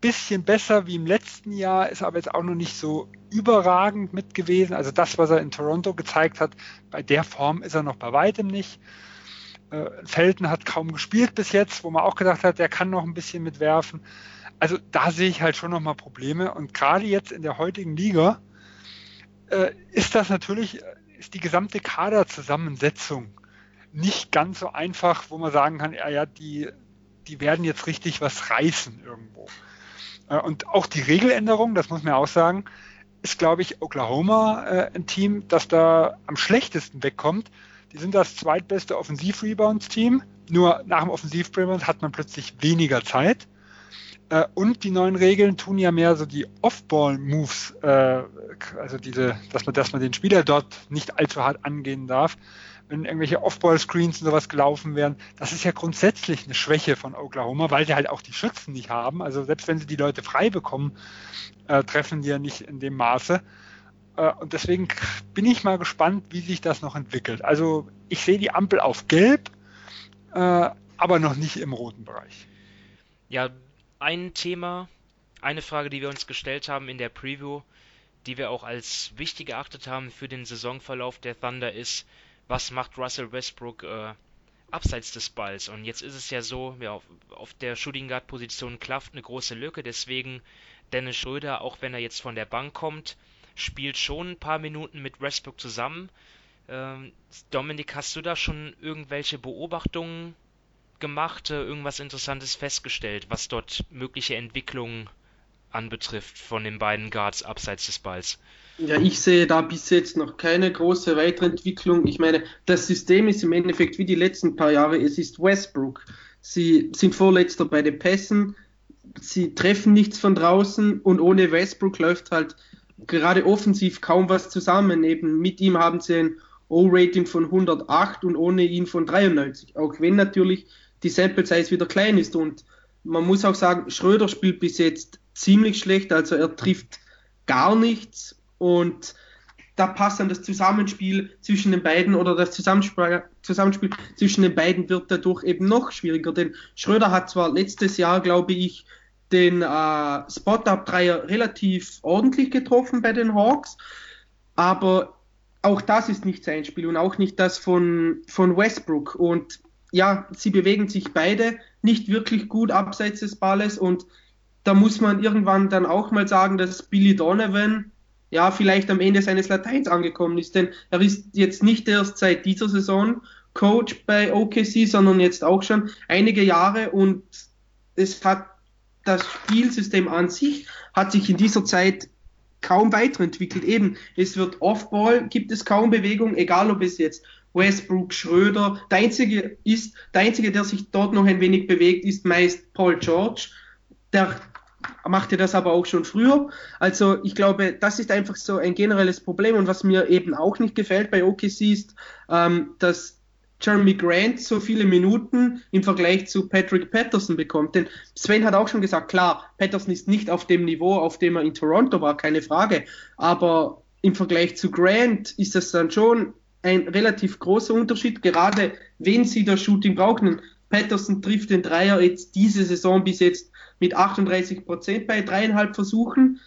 bisschen besser wie im letzten Jahr, ist aber jetzt auch noch nicht so überragend mit gewesen. Also das, was er in Toronto gezeigt hat, bei der Form ist er noch bei weitem nicht. Äh, Felton hat kaum gespielt bis jetzt, wo man auch gedacht hat, der kann noch ein bisschen mitwerfen. Also da sehe ich halt schon noch mal Probleme. Und gerade jetzt in der heutigen Liga äh, ist das natürlich, ist die gesamte Kaderzusammensetzung nicht ganz so einfach, wo man sagen kann, ja, ja, die, die werden jetzt richtig was reißen irgendwo. Äh, und auch die Regeländerung, das muss man auch sagen, ist, glaube ich, Oklahoma äh, ein Team, das da am schlechtesten wegkommt. Die sind das zweitbeste Offensiv-Rebounds-Team. Nur nach dem Offensiv-Rebound hat man plötzlich weniger Zeit. Äh, und die neuen Regeln tun ja mehr so die Off-Ball-Moves, äh, also diese, dass man, dass man den Spieler dort nicht allzu hart angehen darf wenn irgendwelche Off-Ball-Screens und sowas gelaufen werden. Das ist ja grundsätzlich eine Schwäche von Oklahoma, weil sie halt auch die Schützen nicht haben. Also selbst wenn sie die Leute frei bekommen, äh, treffen die ja nicht in dem Maße. Äh, und deswegen bin ich mal gespannt, wie sich das noch entwickelt. Also ich sehe die Ampel auf gelb, äh, aber noch nicht im roten Bereich. Ja, ein Thema, eine Frage, die wir uns gestellt haben in der Preview, die wir auch als wichtig erachtet haben für den Saisonverlauf der Thunder ist, was macht Russell Westbrook äh, abseits des Balls. Und jetzt ist es ja so, ja, auf, auf der Shooting Guard Position klafft eine große Lücke, deswegen Dennis Schröder, auch wenn er jetzt von der Bank kommt, spielt schon ein paar Minuten mit Westbrook zusammen. Ähm, Dominik, hast du da schon irgendwelche Beobachtungen gemacht, irgendwas Interessantes festgestellt, was dort mögliche Entwicklungen anbetrifft von den beiden Guards abseits des Balls? Ja, ich sehe da bis jetzt noch keine große Weiterentwicklung. Ich meine, das System ist im Endeffekt wie die letzten paar Jahre. Es ist Westbrook. Sie sind Vorletzter bei den Pässen. Sie treffen nichts von draußen und ohne Westbrook läuft halt gerade offensiv kaum was zusammen. Eben mit ihm haben sie ein O-Rating von 108 und ohne ihn von 93. Auch wenn natürlich die Sample Size wieder klein ist. Und man muss auch sagen, Schröder spielt bis jetzt ziemlich schlecht. Also er trifft gar nichts und da passt dann das Zusammenspiel zwischen den beiden oder das Zusammenspiel, Zusammenspiel zwischen den beiden wird dadurch eben noch schwieriger. Denn Schröder hat zwar letztes Jahr, glaube ich, den äh, Spot-Up-Dreier relativ ordentlich getroffen bei den Hawks, aber auch das ist nicht sein Spiel und auch nicht das von, von Westbrook. Und ja, sie bewegen sich beide nicht wirklich gut abseits des Balles und da muss man irgendwann dann auch mal sagen, dass Billy Donovan ja, vielleicht am Ende seines Lateins angekommen ist. Denn er ist jetzt nicht erst seit dieser Saison Coach bei OKC, sondern jetzt auch schon einige Jahre und es hat das Spielsystem an sich hat sich in dieser Zeit kaum weiterentwickelt. Eben, es wird Off-Ball, gibt es kaum Bewegung, egal ob es jetzt Westbrook, Schröder, der einzige ist, der einzige, der sich dort noch ein wenig bewegt, ist meist Paul George. Der machte das aber auch schon früher. Also ich glaube, das ist einfach so ein generelles Problem und was mir eben auch nicht gefällt bei OKC ist, ähm, dass Jeremy Grant so viele Minuten im Vergleich zu Patrick Patterson bekommt. Denn Sven hat auch schon gesagt, klar, Patterson ist nicht auf dem Niveau, auf dem er in Toronto war, keine Frage. Aber im Vergleich zu Grant ist das dann schon ein relativ großer Unterschied, gerade wenn sie das Shooting brauchen. Patterson trifft den Dreier jetzt diese Saison bis jetzt mit 38 Prozent bei dreieinhalb Versuchen.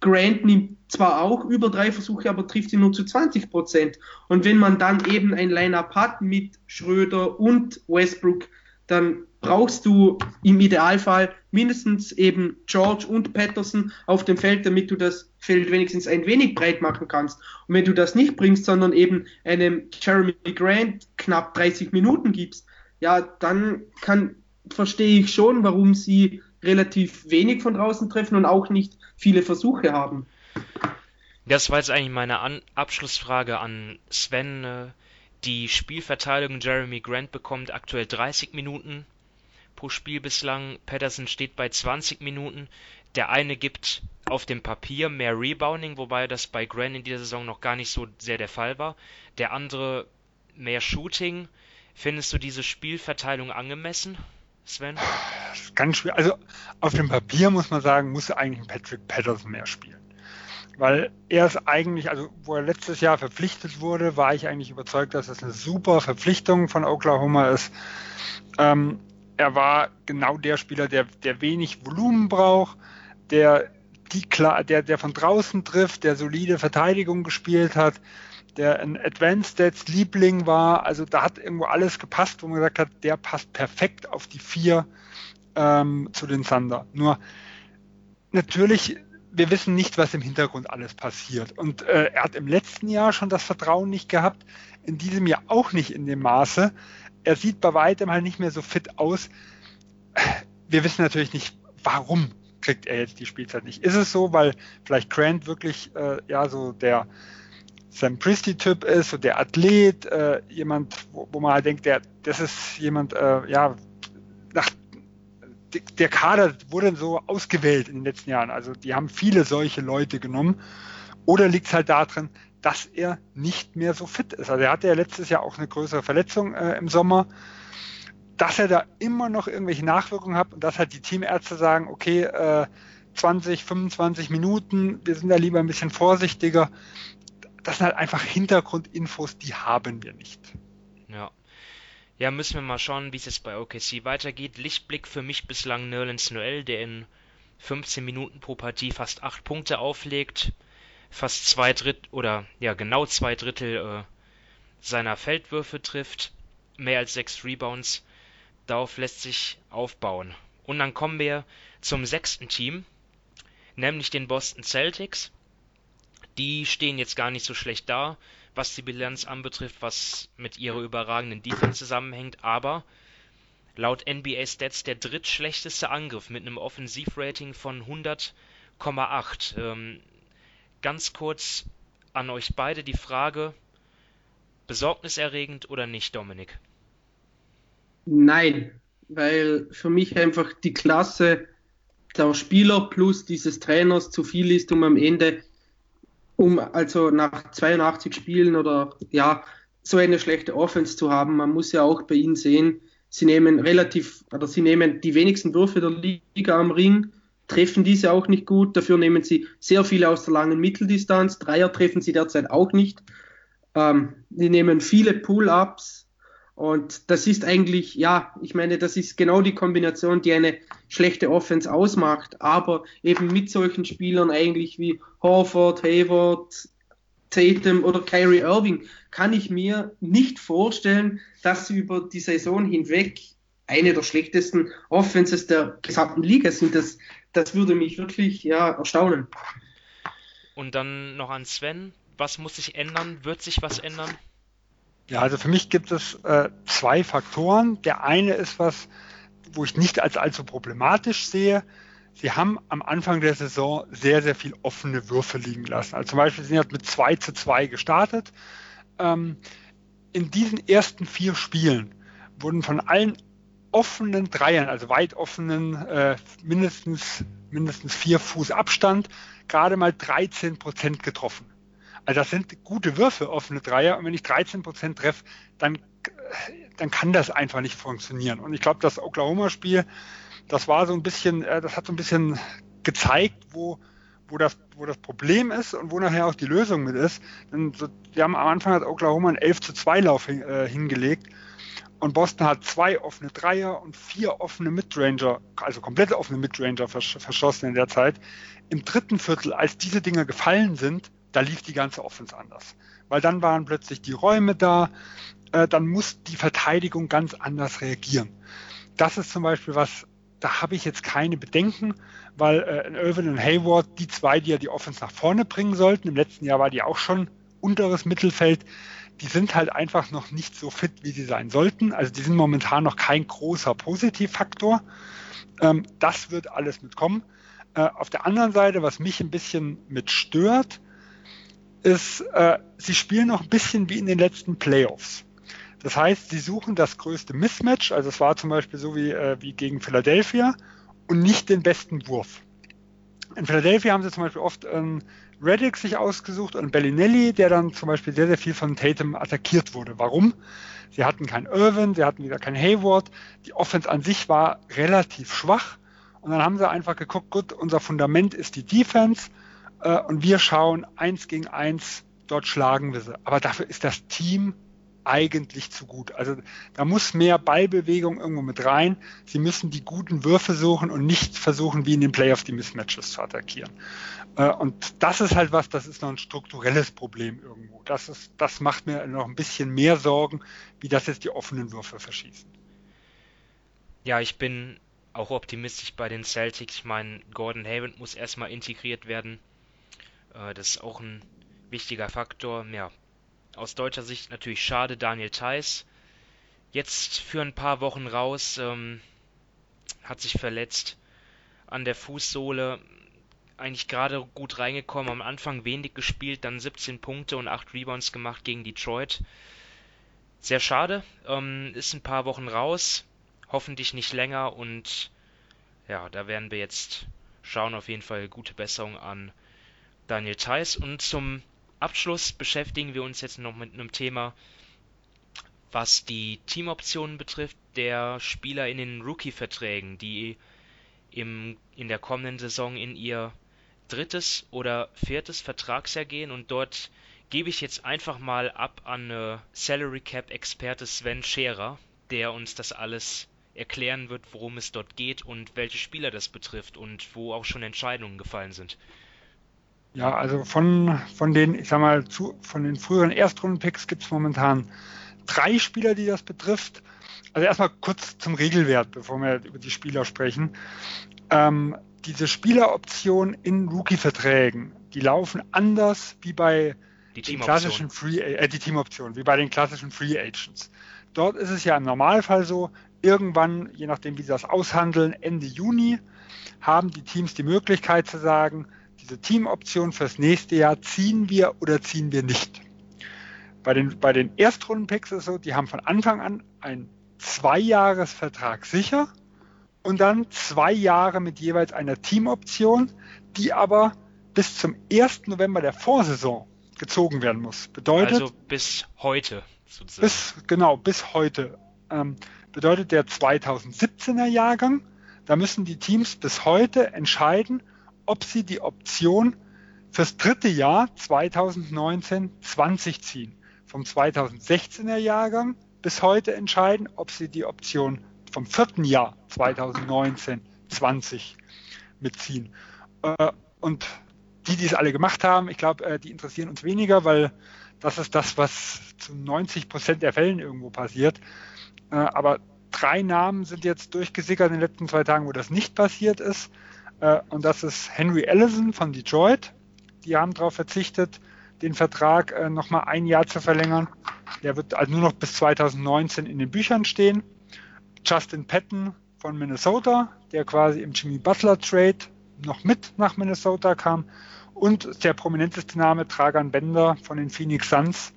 Grant nimmt zwar auch über drei Versuche, aber trifft ihn nur zu 20 Prozent. Und wenn man dann eben ein Line-Up hat mit Schröder und Westbrook, dann brauchst du im Idealfall mindestens eben George und Patterson auf dem Feld, damit du das Feld wenigstens ein wenig breit machen kannst. Und wenn du das nicht bringst, sondern eben einem Jeremy Grant knapp 30 Minuten gibst, ja, dann kann, verstehe ich schon, warum sie relativ wenig von draußen treffen und auch nicht viele Versuche haben. Das war jetzt eigentlich meine an Abschlussfrage an Sven. Die Spielverteilung Jeremy Grant bekommt aktuell 30 Minuten pro Spiel bislang. Patterson steht bei 20 Minuten. Der eine gibt auf dem Papier mehr Rebounding, wobei das bei Grant in dieser Saison noch gar nicht so sehr der Fall war. Der andere mehr Shooting. Findest du diese Spielverteilung angemessen, Sven? Das ist ganz schwer. Also auf dem Papier muss man sagen, muss eigentlich Patrick Patterson mehr spielen. Weil er ist eigentlich, also wo er letztes Jahr verpflichtet wurde, war ich eigentlich überzeugt, dass das eine super Verpflichtung von Oklahoma ist. Ähm, er war genau der Spieler, der, der wenig Volumen braucht, der die der, der von draußen trifft, der solide Verteidigung gespielt hat, der ein Advanced Stats Liebling war. Also da hat irgendwo alles gepasst, wo man gesagt hat, der passt perfekt auf die vier ähm, zu den Thunder. Nur natürlich, wir wissen nicht, was im Hintergrund alles passiert. Und äh, er hat im letzten Jahr schon das Vertrauen nicht gehabt, in diesem Jahr auch nicht in dem Maße. Er sieht bei weitem halt nicht mehr so fit aus. Wir wissen natürlich nicht, warum kriegt er jetzt die Spielzeit nicht. Ist es so, weil vielleicht Grant wirklich äh, ja so der Sam Priesty-Typ ist, so der Athlet, äh, jemand, wo, wo, man halt denkt, der, das ist jemand, äh, ja, nach, der Kader wurde so ausgewählt in den letzten Jahren. Also die haben viele solche Leute genommen. Oder liegt es halt darin, dass er nicht mehr so fit ist. Also er hatte ja letztes Jahr auch eine größere Verletzung äh, im Sommer dass er da immer noch irgendwelche Nachwirkungen hat und dass halt die Teamärzte sagen, okay, äh, 20, 25 Minuten, wir sind da lieber ein bisschen vorsichtiger. Das sind halt einfach Hintergrundinfos, die haben wir nicht. Ja. Ja, müssen wir mal schauen, wie es jetzt bei OKC weitergeht. Lichtblick für mich bislang Nerlens Noel, der in 15 Minuten pro Partie fast 8 Punkte auflegt, fast zwei Drittel oder ja genau zwei Drittel äh, seiner Feldwürfe trifft, mehr als 6 Rebounds. Darauf lässt sich aufbauen. Und dann kommen wir zum sechsten Team, nämlich den Boston Celtics. Die stehen jetzt gar nicht so schlecht da, was die Bilanz anbetrifft, was mit ihrer überragenden Defense zusammenhängt, aber laut NBA Stats der drittschlechteste Angriff mit einem Offensivrating von 100,8. Ähm, ganz kurz an euch beide die Frage, besorgniserregend oder nicht, Dominik? Nein, weil für mich einfach die Klasse der Spieler plus dieses Trainers zu viel ist, um am Ende, um also nach 82 Spielen oder ja, so eine schlechte Offense zu haben. Man muss ja auch bei ihnen sehen, sie nehmen relativ, oder sie nehmen die wenigsten Würfe der Liga am Ring, treffen diese auch nicht gut, dafür nehmen sie sehr viele aus der langen Mitteldistanz, Dreier treffen sie derzeit auch nicht. Ähm, die nehmen viele Pull-ups, und das ist eigentlich, ja, ich meine, das ist genau die Kombination, die eine schlechte Offense ausmacht. Aber eben mit solchen Spielern eigentlich wie Horford, Hayward, Tatum oder Kyrie Irving kann ich mir nicht vorstellen, dass sie über die Saison hinweg eine der schlechtesten Offenses der gesamten Liga sind. Das, das würde mich wirklich ja, erstaunen. Und dann noch an Sven. Was muss sich ändern? Wird sich was ändern? Ja, also für mich gibt es äh, zwei Faktoren. Der eine ist was, wo ich nicht als allzu problematisch sehe. Sie haben am Anfang der Saison sehr, sehr viel offene Würfe liegen lassen. Also zum Beispiel sind sie mit 2 zu 2 gestartet. Ähm, in diesen ersten vier Spielen wurden von allen offenen Dreiern, also weit offenen, äh, mindestens, mindestens vier Fuß Abstand, gerade mal 13 Prozent getroffen. Also das sind gute Würfe, offene Dreier. Und wenn ich 13 Prozent treffe, dann, dann kann das einfach nicht funktionieren. Und ich glaube, das Oklahoma-Spiel, das war so ein bisschen, äh, das hat so ein bisschen gezeigt, wo, wo das, wo das Problem ist und wo nachher auch die Lösung mit ist. Denn so, wir haben am Anfang hat Oklahoma einen 11 zu 2 Lauf hin, äh, hingelegt und Boston hat zwei offene Dreier und vier offene Midranger, also komplette offene Midranger versch verschossen in der Zeit. Im dritten Viertel, als diese Dinger gefallen sind, da lief die ganze Offense anders. Weil dann waren plötzlich die Räume da, äh, dann muss die Verteidigung ganz anders reagieren. Das ist zum Beispiel was, da habe ich jetzt keine Bedenken, weil äh, Irvin und Hayward, die zwei, die ja die Offense nach vorne bringen sollten, im letzten Jahr war die auch schon unteres Mittelfeld, die sind halt einfach noch nicht so fit, wie sie sein sollten. Also die sind momentan noch kein großer Positivfaktor. Ähm, das wird alles mitkommen. Äh, auf der anderen Seite, was mich ein bisschen mit stört, ist, äh, sie spielen noch ein bisschen wie in den letzten Playoffs. Das heißt, sie suchen das größte Mismatch, also es war zum Beispiel so wie, äh, wie gegen Philadelphia, und nicht den besten Wurf. In Philadelphia haben sie zum Beispiel oft einen Reddick sich ausgesucht und Bellinelli, der dann zum Beispiel sehr, sehr viel von Tatum attackiert wurde. Warum? Sie hatten keinen Irvin, sie hatten wieder keinen Hayward. Die Offense an sich war relativ schwach. Und dann haben sie einfach geguckt, gut, unser Fundament ist die Defense äh, und wir schauen eins gegen eins, dort schlagen wir sie. Aber dafür ist das Team eigentlich zu gut. Also da muss mehr Ballbewegung irgendwo mit rein. Sie müssen die guten Würfe suchen und nicht versuchen, wie in den Playoffs die Mismatches zu attackieren. Äh, und das ist halt was, das ist noch ein strukturelles Problem irgendwo. Das, ist, das macht mir noch ein bisschen mehr Sorgen, wie das jetzt die offenen Würfe verschießen. Ja, ich bin auch optimistisch bei den Celtics. Ich meine, Gordon Hayward muss erstmal integriert werden. Äh, das ist auch ein wichtiger Faktor. Ja, aus deutscher Sicht natürlich schade, Daniel Theiss. Jetzt für ein paar Wochen raus, ähm, hat sich verletzt an der Fußsohle. Eigentlich gerade gut reingekommen, am Anfang wenig gespielt, dann 17 Punkte und 8 Rebounds gemacht gegen Detroit. Sehr schade, ähm, ist ein paar Wochen raus, hoffentlich nicht länger und ja, da werden wir jetzt schauen, auf jeden Fall gute Besserung an Daniel Theiss. Und zum Abschluss beschäftigen wir uns jetzt noch mit einem Thema, was die Teamoptionen betrifft, der Spieler in den Rookie-Verträgen, die im, in der kommenden Saison in ihr drittes oder viertes Vertragsjahr gehen und dort gebe ich jetzt einfach mal ab an äh, Salary Cap Experte Sven Scherer, der uns das alles erklären wird, worum es dort geht und welche Spieler das betrifft und wo auch schon Entscheidungen gefallen sind. Ja, also von, von den, ich sag mal, zu, von den früheren Erstrunden-Picks gibt es momentan drei Spieler, die das betrifft. Also erstmal kurz zum Regelwert, bevor wir über die Spieler sprechen. Ähm, diese Spieleroptionen in Rookie-Verträgen, die laufen anders wie bei die den klassischen Free, äh, die Teamoption, wie bei den klassischen Free Agents. Dort ist es ja im Normalfall so, irgendwann, je nachdem wie sie das aushandeln, Ende Juni, haben die Teams die Möglichkeit zu sagen, diese Teamoption fürs nächste Jahr ziehen wir oder ziehen wir nicht. Bei den, bei den Erstrunden-Picks ist es so, die haben von Anfang an einen Zweijahresvertrag sicher und dann zwei Jahre mit jeweils einer Teamoption, die aber bis zum 1. November der Vorsaison gezogen werden muss. Bedeutet. Also bis heute sozusagen. Bis, genau, bis heute. Ähm, bedeutet der 2017er Jahrgang, da müssen die Teams bis heute entscheiden, ob sie die Option fürs dritte Jahr 2019-20 ziehen. Vom 2016er Jahrgang bis heute entscheiden, ob sie die Option vom vierten Jahr 2019-20 mitziehen. Äh, und die, die es alle gemacht haben, ich glaube, äh, die interessieren uns weniger, weil das ist das, was zu 90 Prozent der Fällen irgendwo passiert. Äh, aber drei Namen sind jetzt durchgesickert in den letzten zwei Tagen, wo das nicht passiert ist. Und das ist Henry Ellison von Detroit. Die haben darauf verzichtet, den Vertrag äh, nochmal ein Jahr zu verlängern. Der wird also nur noch bis 2019 in den Büchern stehen. Justin Patton von Minnesota, der quasi im Jimmy Butler Trade noch mit nach Minnesota kam. Und der prominenteste Name Tragan Bender von den Phoenix Suns,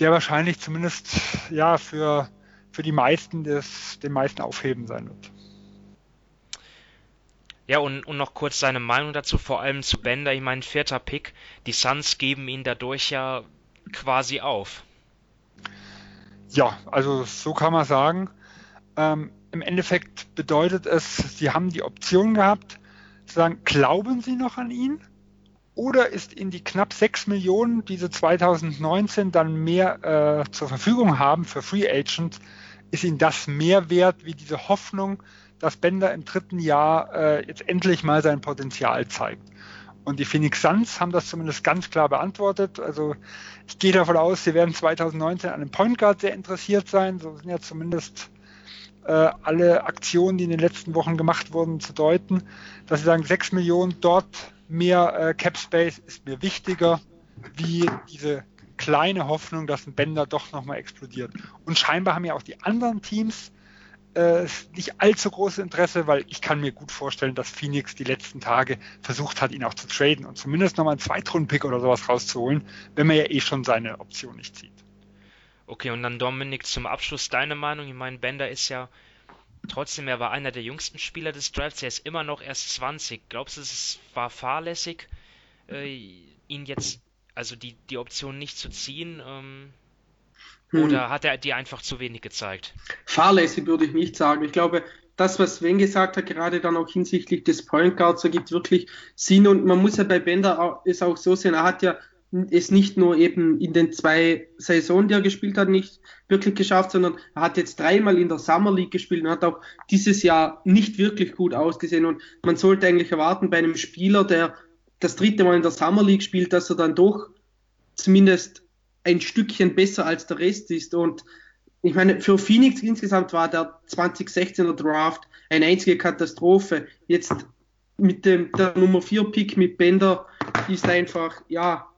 der wahrscheinlich zumindest ja für, für die meisten des, den meisten aufheben sein wird. Ja, und, und noch kurz seine Meinung dazu, vor allem zu Bender. Ich meine, vierter Pick. Die Suns geben ihn dadurch ja quasi auf. Ja, also so kann man sagen. Ähm, Im Endeffekt bedeutet es, sie haben die Option gehabt, zu sagen, glauben sie noch an ihn? Oder ist ihnen die knapp 6 Millionen, die sie 2019 dann mehr äh, zur Verfügung haben für Free Agents, ist ihnen das mehr wert wie diese Hoffnung, dass Bender im dritten Jahr äh, jetzt endlich mal sein Potenzial zeigt. Und die Phoenix Suns haben das zumindest ganz klar beantwortet. Also ich gehe davon aus, sie werden 2019 an einem Point Guard sehr interessiert sein. So sind ja zumindest alle Aktionen, die in den letzten Wochen gemacht wurden, zu deuten, dass sie sagen, 6 Millionen dort mehr äh, Cap Space ist mir wichtiger, wie diese kleine Hoffnung, dass ein Bender doch nochmal explodiert. Und scheinbar haben ja auch die anderen Teams äh, nicht allzu großes Interesse, weil ich kann mir gut vorstellen, dass Phoenix die letzten Tage versucht hat, ihn auch zu traden und zumindest nochmal einen Zweitrunden-Pick oder sowas rauszuholen, wenn man ja eh schon seine Option nicht zieht. Okay, und dann Dominik zum Abschluss deine Meinung. Ich meine, Bender ist ja trotzdem, er war einer der jüngsten Spieler des Drafts. Er ist immer noch erst 20. Glaubst du, es war fahrlässig, äh, ihn jetzt, also die, die Option nicht zu ziehen? Ähm, hm. Oder hat er dir einfach zu wenig gezeigt? Fahrlässig würde ich nicht sagen. Ich glaube, das, was Sven gesagt hat, gerade dann auch hinsichtlich des Point Guards, ergibt wirklich Sinn. Und man muss ja bei Bender es auch so sehen, er hat ja es nicht nur eben in den zwei Saisonen, die er gespielt hat, nicht wirklich geschafft, sondern er hat jetzt dreimal in der Summer League gespielt und hat auch dieses Jahr nicht wirklich gut ausgesehen. Und man sollte eigentlich erwarten bei einem Spieler, der das dritte Mal in der Summer League spielt, dass er dann doch zumindest ein Stückchen besser als der Rest ist. Und ich meine, für Phoenix insgesamt war der 2016er Draft eine einzige Katastrophe. Jetzt mit dem der Nummer 4 Pick mit Bender ist einfach, ja,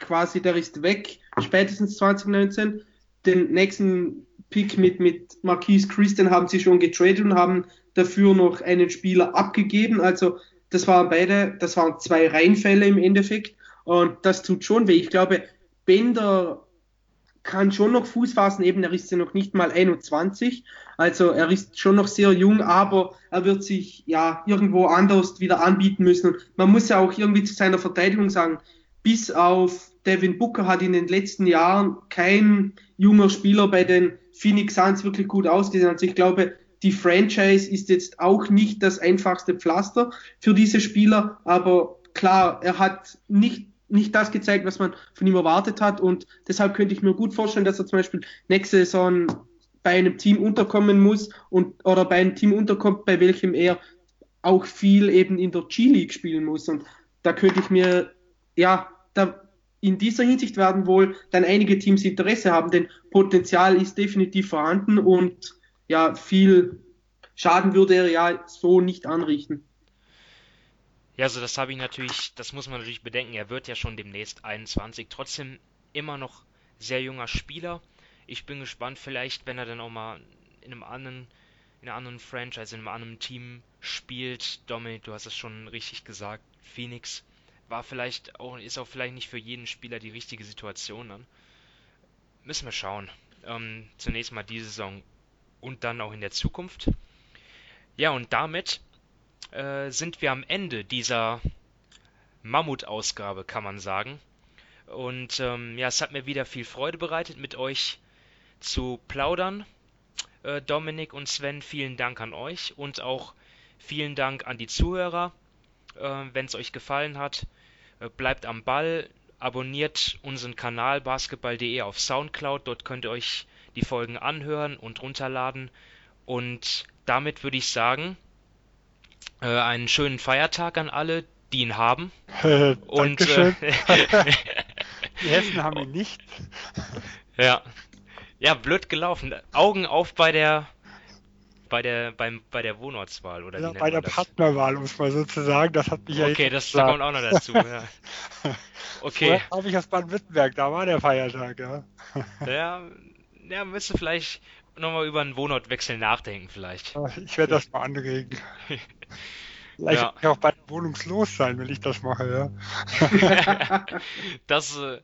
quasi, der ist weg, spätestens 2019. Den nächsten Pick mit, mit Marquise Christian haben sie schon getradet und haben dafür noch einen Spieler abgegeben. Also das waren beide, das waren zwei Reinfälle im Endeffekt. Und das tut schon weh. Ich glaube, Bender kann schon noch Fuß fassen, eben er ist ja noch nicht mal 21, also er ist schon noch sehr jung, aber er wird sich ja irgendwo anders wieder anbieten müssen. Und man muss ja auch irgendwie zu seiner Verteidigung sagen, bis auf Devin Booker hat in den letzten Jahren kein junger Spieler bei den Phoenix Suns wirklich gut ausgesehen. Also ich glaube, die Franchise ist jetzt auch nicht das einfachste Pflaster für diese Spieler, aber klar, er hat nicht nicht das gezeigt, was man von ihm erwartet hat. Und deshalb könnte ich mir gut vorstellen, dass er zum Beispiel nächste Saison bei einem Team unterkommen muss und oder bei einem Team unterkommt, bei welchem er auch viel eben in der G-League spielen muss. Und da könnte ich mir, ja, da in dieser Hinsicht werden wohl dann einige Teams Interesse haben, denn Potenzial ist definitiv vorhanden und ja, viel Schaden würde er ja so nicht anrichten. Ja, also das habe ich natürlich, das muss man natürlich bedenken. Er wird ja schon demnächst 21, trotzdem immer noch sehr junger Spieler. Ich bin gespannt, vielleicht, wenn er dann auch mal in einem anderen, in einer anderen Franchise, in einem anderen Team spielt. Dominik, du hast es schon richtig gesagt. Phoenix war vielleicht auch, ist auch vielleicht nicht für jeden Spieler die richtige Situation dann. Müssen wir schauen. Ähm, zunächst mal diese Saison und dann auch in der Zukunft. Ja, und damit äh, sind wir am Ende dieser Mammutausgabe, kann man sagen. Und ähm, ja, es hat mir wieder viel Freude bereitet, mit euch zu plaudern. Äh, Dominik und Sven, vielen Dank an euch und auch vielen Dank an die Zuhörer. Äh, Wenn es euch gefallen hat, bleibt am Ball, abonniert unseren Kanal basketball.de auf Soundcloud. Dort könnt ihr euch die Folgen anhören und runterladen. Und damit würde ich sagen, äh, einen schönen Feiertag an alle, die ihn haben. [laughs] Äh, und äh, [laughs] die Hessen haben ihn nicht. Ja. Ja, blöd gelaufen. Augen auf bei der bei der beim bei der Wohnortswahl oder ja, bei der Partnerwahl, um es mal so zu sagen. Das hat mich okay, ja Okay, das da kommt auch noch dazu. ja. [laughs] Okay. habe ich aus Baden-Württemberg, da war der Feiertag, ja. [laughs] ja, ja, müsste vielleicht nochmal über einen Wohnortwechsel nachdenken, vielleicht. Ich werde das mal anregen. [laughs] Vielleicht ja. kann ich auch bei wohnungslos sein, wenn ich das mache, ja. das, äh,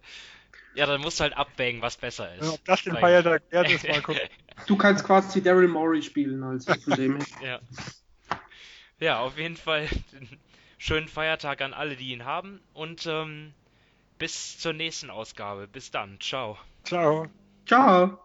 ja, dann musst du halt abwägen, was besser ist. Ja, ob das den Feiertag wert ist, mal gucken. [laughs] Du kannst quasi Daryl Morey spielen, also von dem ja. ja, auf jeden Fall schönen Feiertag an alle, die ihn haben und ähm, bis zur nächsten Ausgabe. Bis dann. Ciao. Ciao. Ciao.